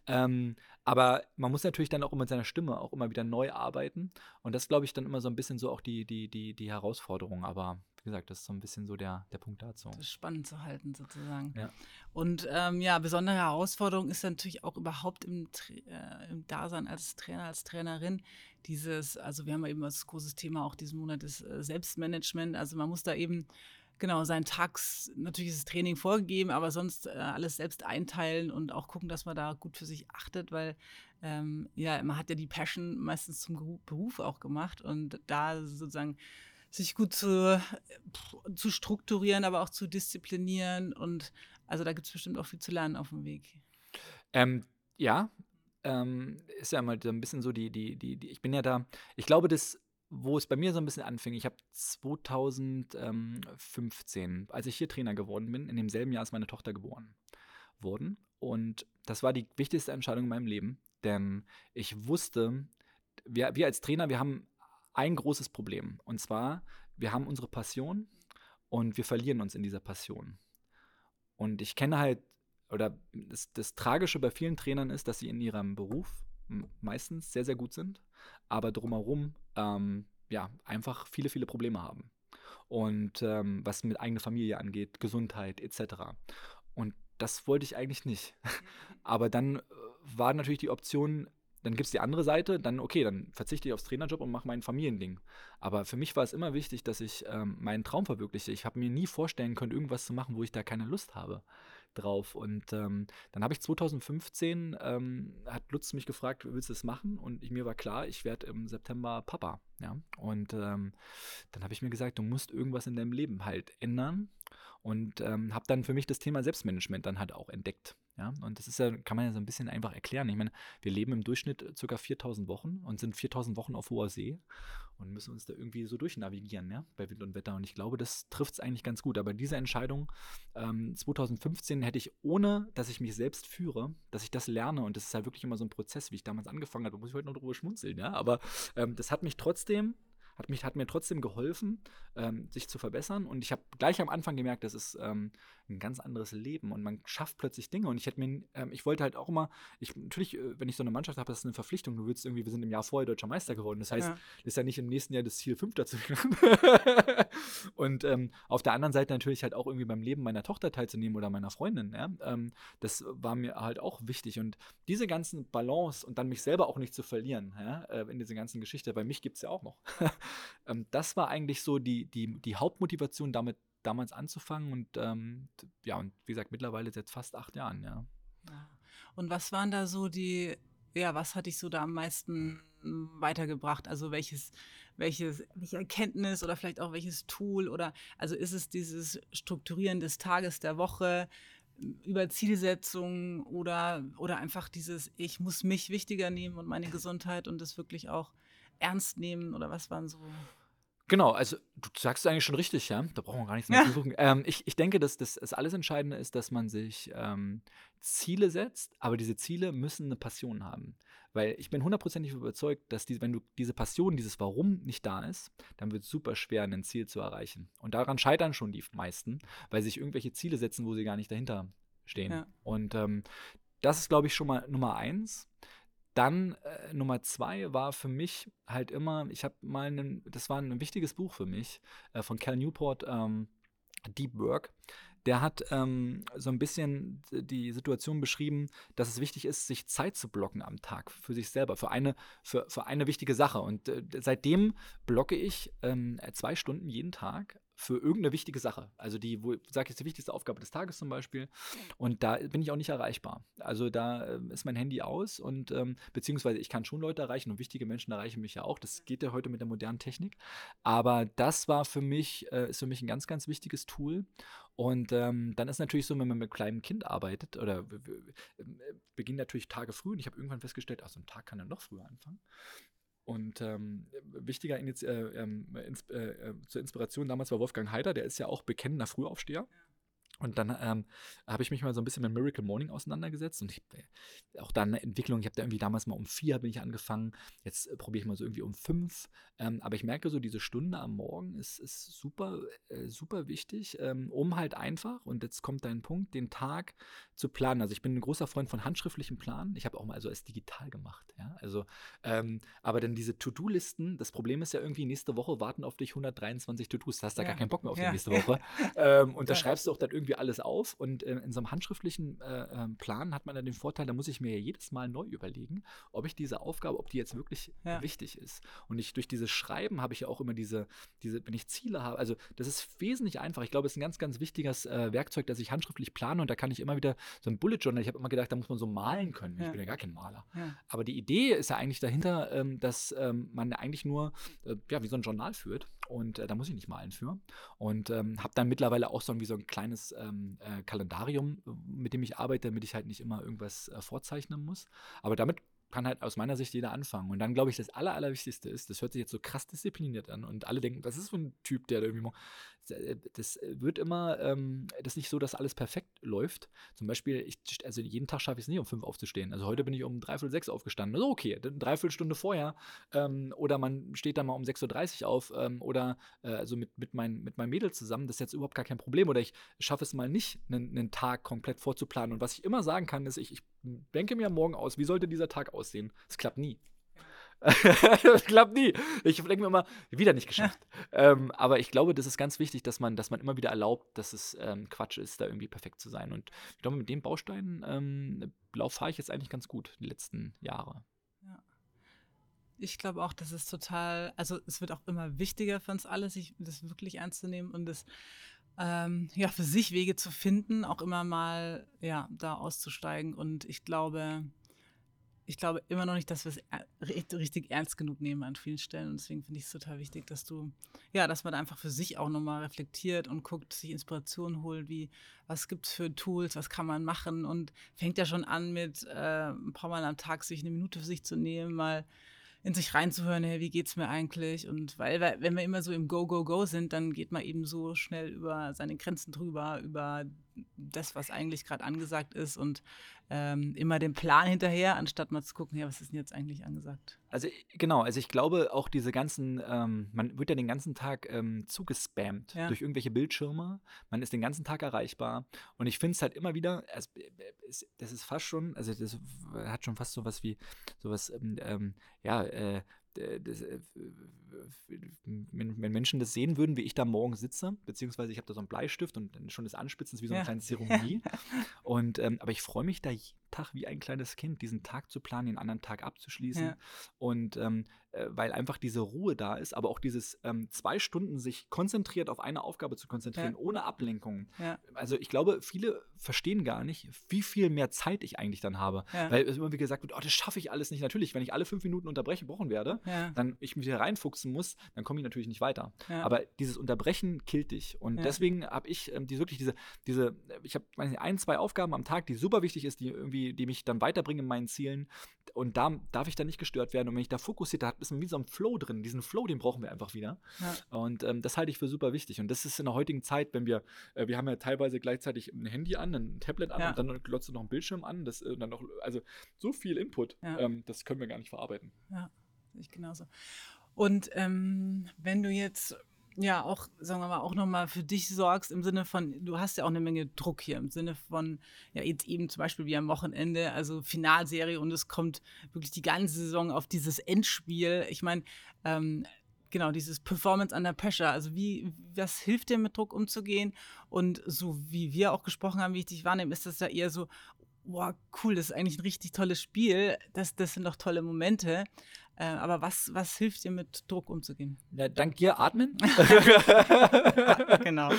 Ähm, aber man muss natürlich dann auch immer mit seiner Stimme auch immer wieder neu arbeiten. Und das, glaube ich, dann immer so ein bisschen so auch die, die, die, die Herausforderung. Aber wie gesagt, das ist so ein bisschen so der, der Punkt dazu. Das spannend zu halten, sozusagen. Ja. Und ähm, ja, besondere Herausforderung ist natürlich auch überhaupt im, äh, im Dasein als Trainer, als Trainerin, dieses, also wir haben ja eben das große Thema auch diesen Monat ist äh, Selbstmanagement. Also man muss da eben genau seinen Tags, natürlich ist das Training vorgegeben, aber sonst äh, alles selbst einteilen und auch gucken, dass man da gut für sich achtet, weil ähm, ja, man hat ja die Passion meistens zum Beruf auch gemacht und da sozusagen sich gut zu, zu strukturieren, aber auch zu disziplinieren und also da gibt es bestimmt auch viel zu lernen auf dem Weg. Ähm, ja, ähm, ist ja mal so ein bisschen so die, die, die, die, ich bin ja da, ich glaube, das, wo es bei mir so ein bisschen anfing, ich habe 2015, als ich hier Trainer geworden bin, in demselben Jahr ist meine Tochter geboren worden. Und das war die wichtigste Entscheidung in meinem Leben, denn ich wusste, wir, wir als Trainer, wir haben ein großes Problem. Und zwar, wir haben unsere Passion und wir verlieren uns in dieser Passion. Und ich kenne halt oder das, das Tragische bei vielen Trainern ist, dass sie in ihrem Beruf meistens sehr, sehr gut sind, aber drumherum ähm, ja, einfach viele, viele Probleme haben. Und ähm, was mit eigener Familie angeht, Gesundheit etc. Und das wollte ich eigentlich nicht. aber dann äh, war natürlich die Option, dann gibt es die andere Seite, dann okay, dann verzichte ich aufs Trainerjob und mache mein Familiending. Aber für mich war es immer wichtig, dass ich ähm, meinen Traum verwirkliche. Ich habe mir nie vorstellen können, irgendwas zu machen, wo ich da keine Lust habe drauf. Und ähm, dann habe ich 2015, ähm, hat Lutz mich gefragt, willst du das machen? Und ich, mir war klar, ich werde im September Papa. Ja? Und ähm, dann habe ich mir gesagt, du musst irgendwas in deinem Leben halt ändern. Und ähm, habe dann für mich das Thema Selbstmanagement dann halt auch entdeckt. Ja, und das ist ja, kann man ja so ein bisschen einfach erklären. Ich meine, wir leben im Durchschnitt ca. 4000 Wochen und sind 4000 Wochen auf hoher See und müssen uns da irgendwie so durchnavigieren, ja, bei Wind und Wetter. Und ich glaube, das trifft es eigentlich ganz gut. Aber diese Entscheidung ähm, 2015 hätte ich, ohne dass ich mich selbst führe, dass ich das lerne, und das ist halt wirklich immer so ein Prozess, wie ich damals angefangen habe, da muss ich heute noch drüber schmunzeln, ja, aber ähm, das hat mich trotzdem hat, mich, hat mir trotzdem geholfen, ähm, sich zu verbessern. Und ich habe gleich am Anfang gemerkt, das ist ähm, ein ganz anderes Leben und man schafft plötzlich Dinge. Und ich hätte mir, ähm, ich wollte halt auch immer, ich natürlich, äh, wenn ich so eine Mannschaft habe, das ist eine Verpflichtung. Du willst irgendwie, wir sind im Jahr vorher deutscher Meister geworden. Das heißt, ja. das ist ja nicht im nächsten Jahr das Ziel, Fünfter zu werden. und ähm, auf der anderen Seite natürlich halt auch irgendwie beim Leben meiner Tochter teilzunehmen oder meiner Freundin. Ja? Ähm, das war mir halt auch wichtig. Und diese ganzen Balance und dann mich selber auch nicht zu verlieren ja? äh, in dieser ganzen Geschichte, weil mich gibt es ja auch noch. Ähm, das war eigentlich so die, die, die Hauptmotivation, damit damals anzufangen und ähm, ja, und wie gesagt, mittlerweile seit fast acht Jahren, ja. Und was waren da so die, ja, was hat dich so da am meisten weitergebracht? Also welches, welches, welche Erkenntnis oder vielleicht auch welches Tool oder also ist es dieses Strukturieren des Tages, der Woche, über Zielsetzungen oder, oder einfach dieses, ich muss mich wichtiger nehmen und meine Gesundheit und das wirklich auch ernst nehmen oder was waren so? Genau, also du sagst es eigentlich schon richtig, ja. Da brauchen wir gar nichts mehr zu suchen. Ähm, ich, ich denke, dass das, das alles Entscheidende ist, dass man sich ähm, Ziele setzt, aber diese Ziele müssen eine Passion haben. Weil ich bin hundertprozentig überzeugt, dass die, wenn du diese Passion, dieses Warum nicht da ist, dann wird es super schwer, ein Ziel zu erreichen. Und daran scheitern schon die meisten, weil sie sich irgendwelche Ziele setzen, wo sie gar nicht dahinter stehen. Ja. Und ähm, das ist, glaube ich, schon mal Nummer eins. Dann äh, Nummer zwei war für mich halt immer, ich habe mal, einen, das war ein wichtiges Buch für mich äh, von Cal Newport, ähm, Deep Work. Der hat ähm, so ein bisschen die Situation beschrieben, dass es wichtig ist, sich Zeit zu blocken am Tag für sich selber, für eine, für, für eine wichtige Sache. Und äh, seitdem blocke ich ähm, zwei Stunden jeden Tag für irgendeine wichtige Sache. Also die, wo sage ich, die wichtigste Aufgabe des Tages zum Beispiel. Und da bin ich auch nicht erreichbar. Also da äh, ist mein Handy aus und ähm, beziehungsweise ich kann schon Leute erreichen und wichtige Menschen erreichen mich ja auch. Das geht ja heute mit der modernen Technik. Aber das war für mich, äh, ist für mich ein ganz, ganz wichtiges Tool. Und ähm, dann ist natürlich so, wenn man mit kleinem Kind arbeitet oder äh, beginnen natürlich Tage früh und ich habe irgendwann festgestellt, ach, so ein Tag kann dann noch früher anfangen. Und ähm, wichtiger Iniz äh, ähm, ins, äh, äh, zur Inspiration damals war Wolfgang Heider, der ist ja auch bekennender Frühaufsteher. Und dann ähm, habe ich mich mal so ein bisschen mit Miracle Morning auseinandergesetzt und ich, äh, auch da eine Entwicklung. Ich habe da irgendwie damals mal um vier bin ich angefangen. Jetzt äh, probiere ich mal so irgendwie um fünf. Ähm, aber ich merke so, diese Stunde am Morgen ist, ist super, äh, super wichtig, ähm, um halt einfach, und jetzt kommt dein Punkt, den Tag zu planen. Also ich bin ein großer Freund von handschriftlichem Planen. Ich habe auch mal also es digital gemacht. Ja? Also, ähm, aber dann diese To-Do-Listen, das Problem ist ja irgendwie, nächste Woche warten auf dich 123 To-Dos. Da hast du ja. gar keinen Bock mehr auf ja. die nächste Woche. ähm, und da schreibst du auch dann irgendwie alles auf. Und äh, in so einem handschriftlichen äh, ähm, Plan hat man dann den Vorteil, da muss ich mir ja jedes Mal neu überlegen, ob ich diese Aufgabe, ob die jetzt wirklich ja. wichtig ist. Und ich durch dieses Schreiben habe ich ja auch immer diese, diese, wenn ich Ziele habe, also das ist wesentlich einfach. Ich glaube, es ist ein ganz, ganz wichtiges äh, Werkzeug, dass ich handschriftlich plane und da kann ich immer wieder so ein Bullet Journal, ich habe immer gedacht, da muss man so malen können. Ja. Ich bin ja gar kein Maler. Ja. Aber die Idee ist ja eigentlich dahinter, ähm, dass ähm, man eigentlich nur, äh, ja, wie so ein Journal führt. Und äh, da muss ich nicht malen für. Und ähm, habe dann mittlerweile auch so, wie so ein kleines ähm, äh, Kalendarium, mit dem ich arbeite, damit ich halt nicht immer irgendwas äh, vorzeichnen muss. Aber damit kann halt aus meiner Sicht jeder anfangen. Und dann glaube ich, das Aller, Allerwichtigste ist, das hört sich jetzt so krass diszipliniert an und alle denken, was ist für ein Typ, der irgendwie äh, das wird immer, ähm, das ist nicht so, dass alles perfekt läuft. Zum Beispiel, ich, also jeden Tag schaffe ich es nicht, um fünf aufzustehen. Also heute bin ich um dreiviertel sechs aufgestanden. Also okay, eine Dreiviertelstunde vorher. Ähm, oder man steht dann mal um 6.30 Uhr auf ähm, oder äh, also mit, mit, mein, mit meinem Mädel zusammen, das ist jetzt überhaupt gar kein Problem. Oder ich schaffe es mal nicht, einen, einen Tag komplett vorzuplanen. Und was ich immer sagen kann, ist, ich, ich denke mir morgen aus, wie sollte dieser Tag aussehen? Es klappt nie. das klappt nie. Ich denke mir immer, wieder nicht geschafft. Ähm, aber ich glaube, das ist ganz wichtig, dass man, dass man immer wieder erlaubt, dass es ähm, Quatsch ist, da irgendwie perfekt zu sein. Und ich glaube, mit dem Baustein ähm, fahre ich jetzt eigentlich ganz gut die letzten Jahre. Ja. Ich glaube auch, dass es total, also es wird auch immer wichtiger für uns alle, sich das wirklich ernst zu nehmen und das ähm, ja, für sich Wege zu finden, auch immer mal ja, da auszusteigen. Und ich glaube, ich glaube immer noch nicht, dass wir es richtig ernst genug nehmen an vielen Stellen. Und deswegen finde ich es total wichtig, dass du, ja, dass man einfach für sich auch nochmal reflektiert und guckt, sich Inspiration holt, wie, was gibt es für Tools, was kann man machen und fängt ja schon an mit äh, ein paar Mal am Tag sich eine Minute für sich zu nehmen, mal in sich reinzuhören, hey, wie geht's mir eigentlich? Und weil, wenn wir immer so im Go, Go, Go sind, dann geht man eben so schnell über seine Grenzen drüber, über das, was eigentlich gerade angesagt ist und ähm, immer dem Plan hinterher, anstatt mal zu gucken, ja, was ist denn jetzt eigentlich angesagt? Also genau, also ich glaube auch diese ganzen, ähm, man wird ja den ganzen Tag ähm, zugespammt ja. durch irgendwelche Bildschirme, man ist den ganzen Tag erreichbar und ich finde es halt immer wieder, also, das ist fast schon, also das hat schon fast so was wie sowas, ähm, ähm, ja, äh, das, äh, wenn, Menschen das sehen würden, wie ich da morgen sitze, beziehungsweise ich habe da so einen Bleistift und schon das Anspitzen ist wie so eine kleine Zeremonie. und, ähm, aber ich freue mich da Tag wie ein kleines Kind, diesen Tag zu planen, den anderen Tag abzuschließen. Ja. Und ähm, äh, weil einfach diese Ruhe da ist, aber auch dieses ähm, zwei Stunden sich konzentriert auf eine Aufgabe zu konzentrieren, ja. ohne Ablenkung. Ja. Also ich glaube, viele verstehen gar nicht, wie viel mehr Zeit ich eigentlich dann habe. Weil es immer wieder gesagt wird, oh, das schaffe ich alles nicht. Natürlich, wenn ich alle fünf Minuten unterbrochen werde, dann ich mich wieder reinfuchsen muss, dann komme ich natürlich nicht weiter. Aber dieses Unterbrechen killt dich. Und deswegen habe ich ähm, die, wirklich diese, diese ich habe ein, zwei Aufgaben am Tag, die super wichtig ist, die irgendwie, die mich dann weiterbringen in meinen Zielen. Und da darf ich dann nicht gestört werden. Und wenn ich da fokussiert, da ist man wie so ein Flow drin. Diesen Flow, den brauchen wir einfach wieder. Ja. Und ähm, das halte ich für super wichtig. Und das ist in der heutigen Zeit, wenn wir, äh, wir haben ja teilweise gleichzeitig ein Handy an, ein Tablet an ja. und dann glotzt du noch einen Bildschirm an. Das, äh, dann noch, also so viel Input, ja. ähm, das können wir gar nicht verarbeiten. Ja, ich genauso. Und ähm, wenn du jetzt ja auch, sagen wir mal, auch nochmal für dich sorgst im Sinne von, du hast ja auch eine Menge Druck hier im Sinne von, ja, jetzt eben zum Beispiel wie am Wochenende, also Finalserie und es kommt wirklich die ganze Saison auf dieses Endspiel. Ich meine, ähm, genau, dieses Performance under Pressure. Also wie, was hilft dir mit Druck umzugehen? Und so wie wir auch gesprochen haben, wie ich dich wahrnehme, ist das ja eher so, boah, cool, das ist eigentlich ein richtig tolles Spiel. Das, das sind doch tolle Momente. Äh, aber was, was hilft dir, mit Druck umzugehen? Ja, dank dir atmen. genau.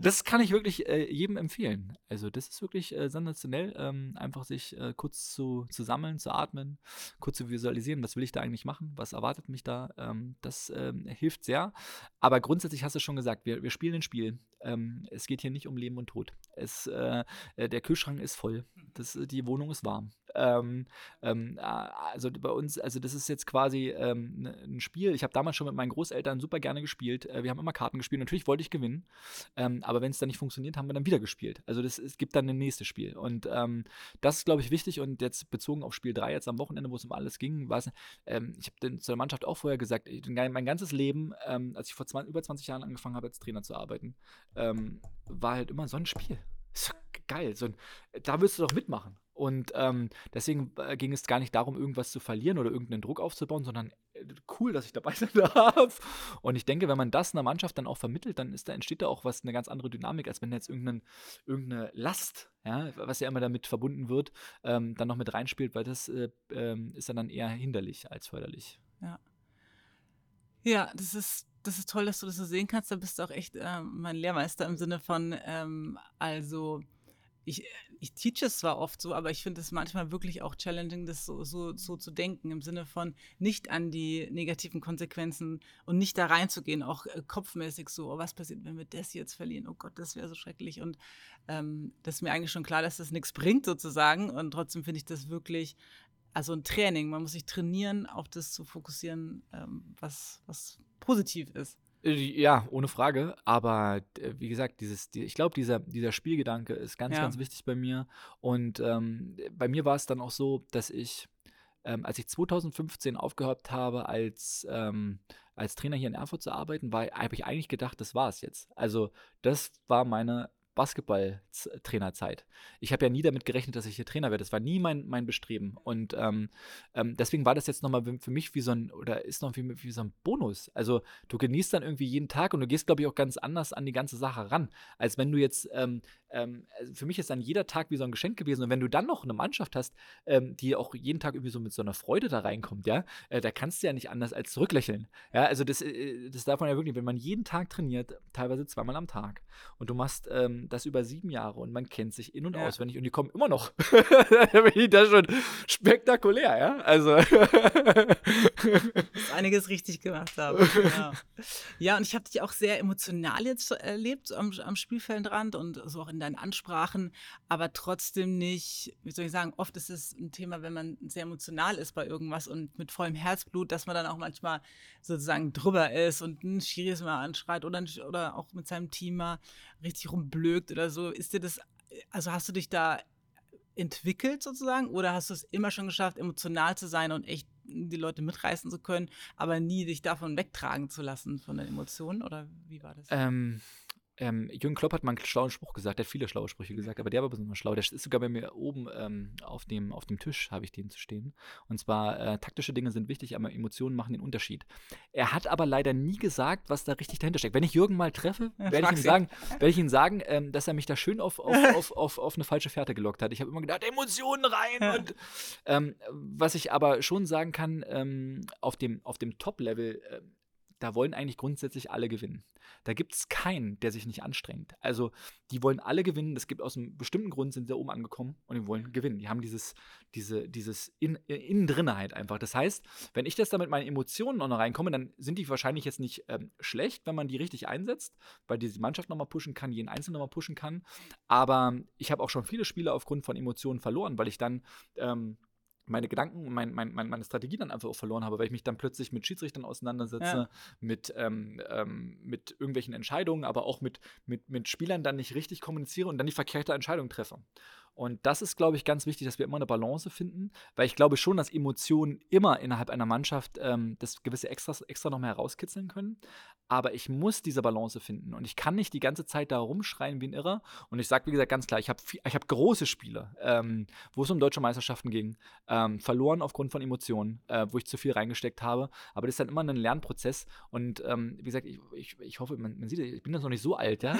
Das kann ich wirklich äh, jedem empfehlen. Also das ist wirklich äh, sensationell, ähm, einfach sich äh, kurz zu, zu sammeln, zu atmen, kurz zu visualisieren, was will ich da eigentlich machen, was erwartet mich da. Ähm, das ähm, hilft sehr. Aber grundsätzlich hast du schon gesagt, wir, wir spielen ein Spiel. Ähm, es geht hier nicht um Leben und Tod. Es, äh, der Kühlschrank ist voll. Das, die Wohnung ist warm. Ähm, ähm, also bei uns, also das ist jetzt quasi ähm, ne, ein Spiel. Ich habe damals schon mit meinen Großeltern super gerne gespielt. Äh, wir haben immer Karten gespielt. Natürlich wollte ich gewinnen, ähm, aber wenn es dann nicht funktioniert, haben wir dann wieder gespielt. Also das, es gibt dann ein nächstes Spiel. Und ähm, das ist, glaube ich, wichtig. Und jetzt bezogen auf Spiel 3, jetzt am Wochenende, wo es um alles ging, war es, ähm, ich habe zu der Mannschaft auch vorher gesagt, mein ganzes Leben, als ich vor 20, über 20 Jahren angefangen habe, als Trainer zu arbeiten, war halt immer so ein Spiel. Ist geil. So ein, da wirst du doch mitmachen. Und ähm, deswegen äh, ging es gar nicht darum, irgendwas zu verlieren oder irgendeinen Druck aufzubauen, sondern äh, cool, dass ich dabei sein darf. Und ich denke, wenn man das einer Mannschaft dann auch vermittelt, dann ist da, entsteht da auch was, eine ganz andere Dynamik, als wenn jetzt irgendeine Last, ja, was ja immer damit verbunden wird, ähm, dann noch mit reinspielt, weil das äh, ähm, ist dann, dann eher hinderlich als förderlich. Ja. Ja, das ist, das ist toll, dass du das so sehen kannst. Da bist du auch echt äh, mein Lehrmeister im Sinne von, ähm, also ich, ich teach es zwar oft so, aber ich finde es manchmal wirklich auch challenging, das so, so, so zu denken, im Sinne von nicht an die negativen Konsequenzen und nicht da reinzugehen, auch äh, kopfmäßig so, oh, was passiert, wenn wir das jetzt verlieren? Oh Gott, das wäre so schrecklich. Und ähm, das ist mir eigentlich schon klar, dass das nichts bringt sozusagen. Und trotzdem finde ich das wirklich, also ein Training. Man muss sich trainieren, auf das zu fokussieren, ähm, was, was positiv ist. Äh, ja, ohne Frage. Aber äh, wie gesagt, dieses, die, ich glaube, dieser, dieser Spielgedanke ist ganz, ja. ganz wichtig bei mir. Und ähm, bei mir war es dann auch so, dass ich, ähm, als ich 2015 aufgehört habe, als, ähm, als Trainer hier in Erfurt zu arbeiten, habe ich eigentlich gedacht, das war es jetzt. Also, das war meine Basketballtrainerzeit. Ich habe ja nie damit gerechnet, dass ich hier Trainer werde. Das war nie mein, mein Bestreben. Und ähm, ähm, deswegen war das jetzt nochmal für mich wie so ein, oder ist noch wie, wie so ein Bonus. Also du genießt dann irgendwie jeden Tag und du gehst, glaube ich, auch ganz anders an die ganze Sache ran, als wenn du jetzt ähm, ähm, also für mich ist dann jeder Tag wie so ein Geschenk gewesen. Und wenn du dann noch eine Mannschaft hast, ähm, die auch jeden Tag irgendwie so mit so einer Freude da reinkommt, ja, äh, da kannst du ja nicht anders als zurücklächeln. Ja, also das, äh, das darf man ja wirklich, wenn man jeden Tag trainiert, teilweise zweimal am Tag, und du machst ähm, das über sieben Jahre und man kennt sich in- und ja. auswendig und die kommen immer noch. da bin ich da schon spektakulär, ja. Also. einiges richtig gemacht haben. Ja. ja, und ich habe dich auch sehr emotional jetzt erlebt am, am Spielfeldrand und so auch in deinen Ansprachen, aber trotzdem nicht, wie soll ich sagen, oft ist es ein Thema, wenn man sehr emotional ist bei irgendwas und mit vollem Herzblut, dass man dann auch manchmal sozusagen drüber ist und ein Schiris mal anschreit oder, oder auch mit seinem Team mal richtig rumblökt oder so. Ist dir das, also hast du dich da entwickelt sozusagen oder hast du es immer schon geschafft, emotional zu sein und echt die Leute mitreißen zu können, aber nie dich davon wegtragen zu lassen von den Emotionen oder wie war das? Ähm, ähm, Jürgen Klopp hat mal einen schlauen Spruch gesagt, der hat viele schlaue Sprüche gesagt, aber der war besonders schlau. Der ist sogar bei mir oben ähm, auf, dem, auf dem Tisch, habe ich den zu stehen. Und zwar, äh, taktische Dinge sind wichtig, aber Emotionen machen den Unterschied. Er hat aber leider nie gesagt, was da richtig dahinter steckt. Wenn ich Jürgen mal treffe, werde ich ihm sagen, werde ich ihm sagen ähm, dass er mich da schön auf, auf, auf, auf, auf eine falsche Fährte gelockt hat. Ich habe immer gedacht, Emotionen rein. Und, ähm, was ich aber schon sagen kann, ähm, auf dem, auf dem Top-Level, äh, da wollen eigentlich grundsätzlich alle gewinnen. Da gibt es keinen, der sich nicht anstrengt. Also die wollen alle gewinnen. Es gibt aus einem bestimmten Grund sind sie da oben angekommen und die wollen gewinnen. Die haben dieses, diese, dieses in, äh, innen drinne halt einfach. Das heißt, wenn ich das da mit meinen Emotionen noch reinkomme, dann sind die wahrscheinlich jetzt nicht ähm, schlecht, wenn man die richtig einsetzt, weil die Mannschaft nochmal pushen kann, jeden Einzelnen nochmal pushen kann. Aber ich habe auch schon viele Spiele aufgrund von Emotionen verloren, weil ich dann ähm, meine Gedanken und mein, mein, meine Strategie dann einfach auch verloren habe, weil ich mich dann plötzlich mit Schiedsrichtern auseinandersetze, ja. mit, ähm, ähm, mit irgendwelchen Entscheidungen, aber auch mit, mit, mit Spielern dann nicht richtig kommuniziere und dann die verkehrte Entscheidung treffe. Und das ist, glaube ich, ganz wichtig, dass wir immer eine Balance finden, weil ich glaube schon, dass Emotionen immer innerhalb einer Mannschaft ähm, das gewisse Extras extra noch mehr herauskitzeln können. Aber ich muss diese Balance finden und ich kann nicht die ganze Zeit da rumschreien wie ein Irrer. Und ich sage, wie gesagt, ganz klar, ich habe hab große Spiele, ähm, wo es um deutsche Meisterschaften ging, ähm, verloren aufgrund von Emotionen, äh, wo ich zu viel reingesteckt habe. Aber das ist dann immer ein Lernprozess. Und ähm, wie gesagt, ich, ich, ich hoffe, man, man, sieht, ich bin das noch nicht so alt, ja.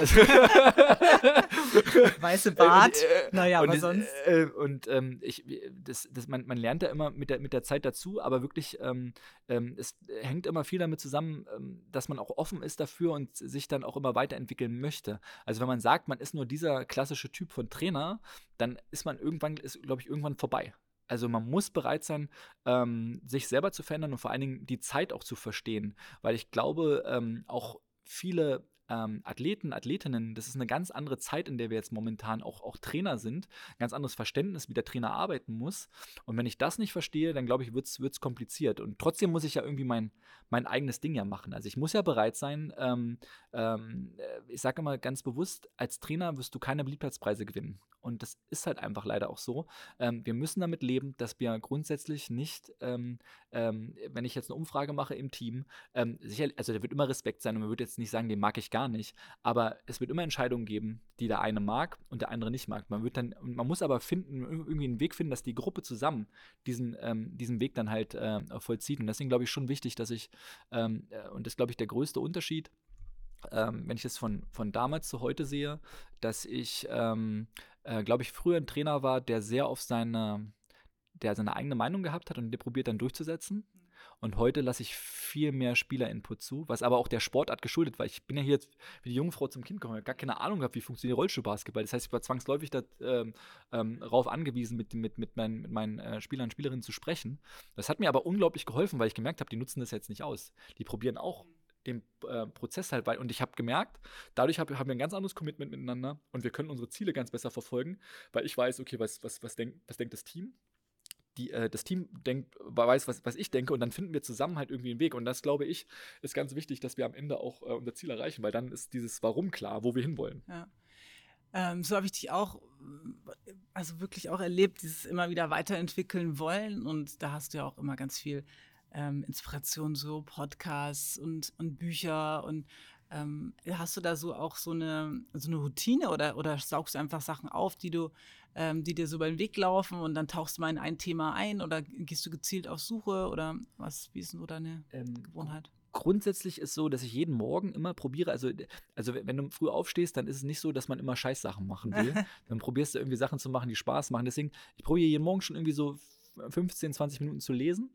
Weiße Bart, äh, naja, aber sonst. Äh, und ähm, ich, das, das, man, man lernt ja immer mit der, mit der Zeit dazu, aber wirklich, ähm, ähm, es hängt immer viel damit zusammen, ähm, dass man auch offen ist dafür und sich dann auch immer weiterentwickeln möchte. Also wenn man sagt, man ist nur dieser klassische Typ von Trainer, dann ist man irgendwann, ist, glaube ich, irgendwann vorbei. Also man muss bereit sein, ähm, sich selber zu verändern und vor allen Dingen die Zeit auch zu verstehen, weil ich glaube, ähm, auch viele ähm, Athleten, Athletinnen, das ist eine ganz andere Zeit, in der wir jetzt momentan auch, auch Trainer sind, ein ganz anderes Verständnis, wie der Trainer arbeiten muss. Und wenn ich das nicht verstehe, dann glaube ich, wird es kompliziert. Und trotzdem muss ich ja irgendwie mein, mein eigenes Ding ja machen. Also ich muss ja bereit sein, ähm, ähm, ich sage immer ganz bewusst, als Trainer wirst du keine Beliebtheitspreise gewinnen. Und das ist halt einfach leider auch so. Ähm, wir müssen damit leben, dass wir grundsätzlich nicht, ähm, ähm, wenn ich jetzt eine Umfrage mache im Team, sicher, also da wird immer Respekt sein und man wird jetzt nicht sagen, den mag ich gar nicht, aber es wird immer Entscheidungen geben, die der eine mag und der andere nicht mag. Man wird dann, man muss aber finden, irgendwie einen Weg finden, dass die Gruppe zusammen diesen, ähm, diesen Weg dann halt äh, vollzieht. Und deswegen glaube ich schon wichtig, dass ich, ähm, äh, und das glaube ich, der größte Unterschied, ähm, wenn ich es von, von damals zu heute sehe, dass ich, ähm, äh, glaube ich, früher ein Trainer war, der sehr auf seine, der seine eigene Meinung gehabt hat und der probiert dann durchzusetzen. Und heute lasse ich viel mehr Spieler-Input zu, was aber auch der Sportart geschuldet war. Ich bin ja hier jetzt wie die Jungfrau zum Kind gekommen, gar keine Ahnung gehabt, wie funktioniert Rollstuhlbasketball. Das heißt, ich war zwangsläufig darauf ähm, ähm, angewiesen, mit, mit, mit, mein, mit meinen äh, Spielern und Spielerinnen zu sprechen. Das hat mir aber unglaublich geholfen, weil ich gemerkt habe, die nutzen das jetzt nicht aus. Die probieren auch den äh, Prozess halt weiter. Und ich habe gemerkt, dadurch hab, haben wir ein ganz anderes Commitment miteinander und wir können unsere Ziele ganz besser verfolgen, weil ich weiß, okay, was, was, was, denk, was denkt das Team? Die, äh, das Team denkt, weiß, was, was ich denke, und dann finden wir zusammen halt irgendwie einen Weg. Und das, glaube ich, ist ganz wichtig, dass wir am Ende auch äh, unser Ziel erreichen, weil dann ist dieses Warum klar, wo wir hinwollen. Ja. Ähm, so habe ich dich auch, also wirklich auch erlebt, dieses immer wieder weiterentwickeln wollen. Und da hast du ja auch immer ganz viel ähm, Inspiration, so Podcasts und, und Bücher und ähm, hast du da so auch so eine, so eine Routine oder, oder saugst du einfach Sachen auf, die du, ähm, die dir so beim Weg laufen und dann tauchst du mal in ein Thema ein oder gehst du gezielt auf Suche oder was, wie ist denn so deine ähm, Gewohnheit? grundsätzlich ist so, dass ich jeden Morgen immer probiere, also, also wenn du früh aufstehst, dann ist es nicht so, dass man immer Scheißsachen machen will. dann probierst du irgendwie Sachen zu machen, die Spaß machen. Deswegen, ich probiere jeden Morgen schon irgendwie so 15, 20 Minuten zu lesen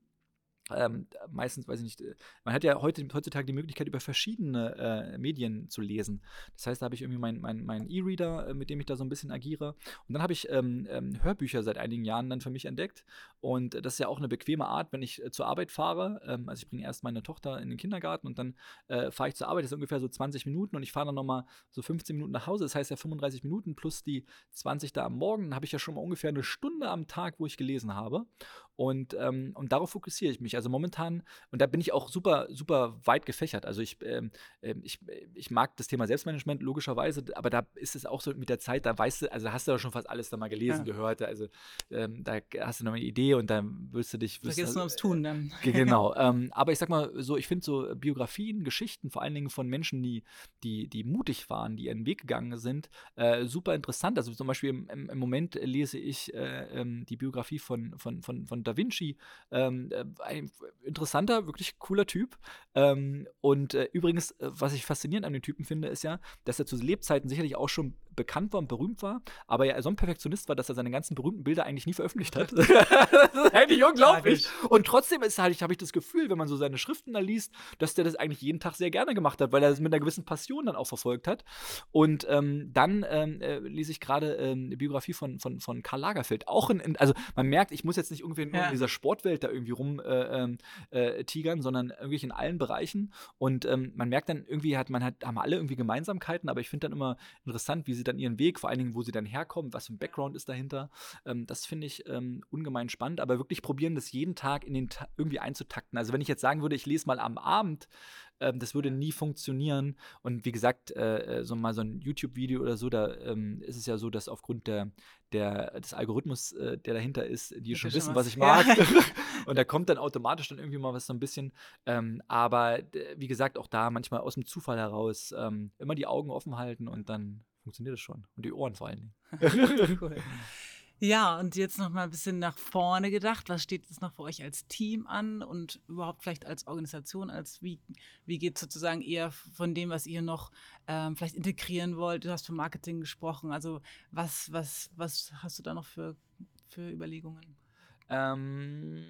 ähm, meistens, weiß ich nicht, äh, man hat ja heute, heutzutage die Möglichkeit, über verschiedene äh, Medien zu lesen. Das heißt, da habe ich irgendwie meinen mein, mein E-Reader, äh, mit dem ich da so ein bisschen agiere. Und dann habe ich ähm, ähm, Hörbücher seit einigen Jahren dann für mich entdeckt. Und das ist ja auch eine bequeme Art, wenn ich äh, zur Arbeit fahre. Ähm, also ich bringe erst meine Tochter in den Kindergarten und dann äh, fahre ich zur Arbeit. Das ist ungefähr so 20 Minuten und ich fahre dann nochmal so 15 Minuten nach Hause. Das heißt ja 35 Minuten plus die 20 da am Morgen. Dann habe ich ja schon mal ungefähr eine Stunde am Tag, wo ich gelesen habe. Und, ähm, und darauf fokussiere ich mich. Also momentan, und da bin ich auch super, super weit gefächert. Also ich, ähm, ähm ich, ich mag das Thema Selbstmanagement logischerweise, aber da ist es auch so mit der Zeit, da weißt du, also da hast du ja schon fast alles da mal gelesen, ja. gehört. Also ähm, da hast du noch eine Idee und dann wirst du dich. Es nur ums Tun dann. Genau. ähm, aber ich sag mal so, ich finde so Biografien, Geschichten, vor allen Dingen von Menschen, die, die, die mutig waren, die ihren Weg gegangen sind, äh, super interessant. Also zum Beispiel im, im, im Moment lese ich äh, ähm, die Biografie von, von, von, von Da Vinci. Ähm, äh, ein interessanter, wirklich cooler Typ. Ähm, und äh, übrigens, äh, was ich faszinierend an den Typen finde, ist ja, dass er zu Lebzeiten sicherlich auch schon bekannt war und berühmt war, aber ja so ein Perfektionist war, dass er seine ganzen berühmten Bilder eigentlich nie veröffentlicht hat. das ist eigentlich unglaublich. Und trotzdem ist halt, habe ich das Gefühl, wenn man so seine Schriften da liest, dass der das eigentlich jeden Tag sehr gerne gemacht hat, weil er es mit einer gewissen Passion dann auch verfolgt hat. Und ähm, dann ähm, äh, lese ich gerade ähm, eine Biografie von, von, von Karl Lagerfeld. Auch in, in, also man merkt, ich muss jetzt nicht irgendwie ja. in dieser Sportwelt da irgendwie rum äh, ähm, äh, tigern, sondern irgendwie in allen Bereichen. Und ähm, man merkt dann irgendwie, hat man hat, haben alle irgendwie Gemeinsamkeiten, aber ich finde dann immer interessant, wie sie dann ihren Weg, vor allen Dingen, wo sie dann herkommen, was für ein Background ist dahinter. Ähm, das finde ich ähm, ungemein spannend, aber wirklich probieren, das jeden Tag in den Ta irgendwie einzutakten. Also wenn ich jetzt sagen würde, ich lese mal am Abend, ähm, das würde nie funktionieren. Und wie gesagt, äh, äh, so mal so ein YouTube-Video oder so, da ähm, ist es ja so, dass aufgrund der, der, des Algorithmus, äh, der dahinter ist, die schon wissen, was ich mag. Ja. und da kommt dann automatisch dann irgendwie mal was so ein bisschen. Ähm, aber wie gesagt, auch da manchmal aus dem Zufall heraus ähm, immer die Augen offen halten und dann funktioniert es schon. Und die Ohren vor allen Dingen. cool. Ja, und jetzt noch mal ein bisschen nach vorne gedacht. Was steht jetzt noch für euch als Team an und überhaupt vielleicht als Organisation? Als wie, wie geht sozusagen eher von dem, was ihr noch ähm, vielleicht integrieren wollt? Du hast von Marketing gesprochen. Also was, was, was hast du da noch für, für Überlegungen? Ähm,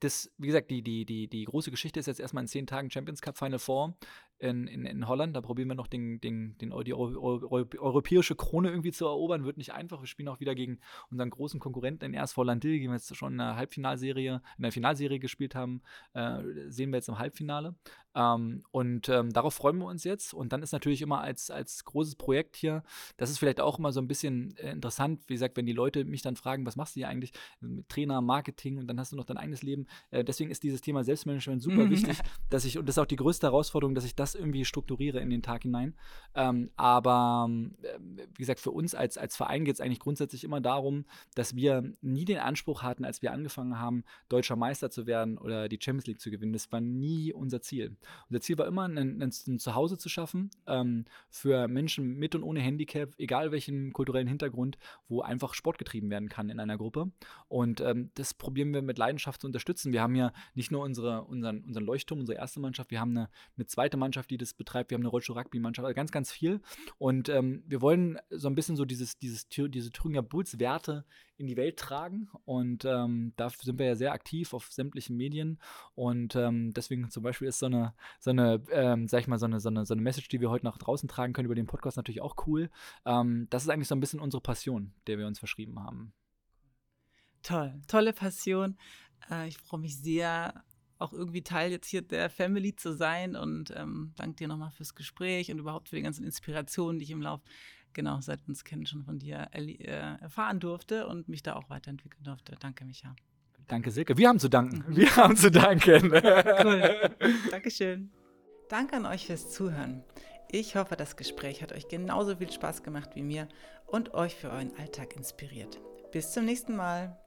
das, wie gesagt, die, die, die, die große Geschichte ist jetzt erstmal in zehn Tagen Champions Cup Final Four in, in, in Holland. Da probieren wir noch den, den, den, die Euro, Euro, europäische Krone irgendwie zu erobern. Wird nicht einfach. Wir spielen auch wieder gegen unseren großen Konkurrenten in erst Holland die wir jetzt schon in der Halbfinalserie, in der Finalserie gespielt haben, äh, sehen wir jetzt im Halbfinale. Ähm, und ähm, darauf freuen wir uns jetzt. Und dann ist natürlich immer als, als großes Projekt hier, das ist vielleicht auch immer so ein bisschen äh, interessant, wie gesagt, wenn die Leute mich dann fragen, was machst du hier eigentlich? Mit Trainer, Marketing und dann hast du noch dein eigenes Leben. Äh, deswegen ist dieses Thema Selbstmanagement super wichtig, dass ich, und das ist auch die größte Herausforderung, dass ich das irgendwie strukturiere in den Tag hinein. Ähm, aber äh, wie gesagt, für uns als, als Verein geht es eigentlich grundsätzlich immer darum, dass wir nie den Anspruch hatten, als wir angefangen haben, deutscher Meister zu werden oder die Champions League zu gewinnen. Das war nie unser Ziel. Unser Ziel war immer, ein, ein, ein Zuhause zu schaffen ähm, für Menschen mit und ohne Handicap, egal welchen kulturellen Hintergrund, wo einfach Sport getrieben werden kann in einer Gruppe. Und ähm, das probieren wir mit Leidenschaft zu unterstützen. Wir haben ja nicht nur unsere, unseren, unseren Leuchtturm, unsere erste Mannschaft, wir haben eine, eine zweite Mannschaft, die das betreibt, wir haben eine Rollstuhl-Rugby-Mannschaft, also ganz, ganz viel. Und ähm, wir wollen so ein bisschen so dieses, dieses, diese Thüringer Bulls-Werte in die Welt tragen. Und ähm, da sind wir ja sehr aktiv auf sämtlichen Medien. Und ähm, deswegen zum Beispiel ist so eine, so eine, ähm, sag ich mal, so eine, so eine, so eine Message, die wir heute nach draußen tragen können über den Podcast natürlich auch cool. Ähm, das ist eigentlich so ein bisschen unsere Passion, der wir uns verschrieben haben. Toll, tolle Passion. Äh, ich freue mich sehr, auch irgendwie Teil jetzt hier der Family zu sein und ähm, danke dir nochmal fürs Gespräch und überhaupt für die ganzen Inspirationen, die ich im Laufe genau, seit uns kennen, schon von dir äh, erfahren durfte und mich da auch weiterentwickeln durfte. Danke, Micha. Danke, Silke. Wir haben zu danken. Mhm. Wir haben zu danken. cool. Dankeschön. Danke an euch fürs Zuhören. Ich hoffe, das Gespräch hat euch genauso viel Spaß gemacht wie mir und euch für euren Alltag inspiriert. Bis zum nächsten Mal.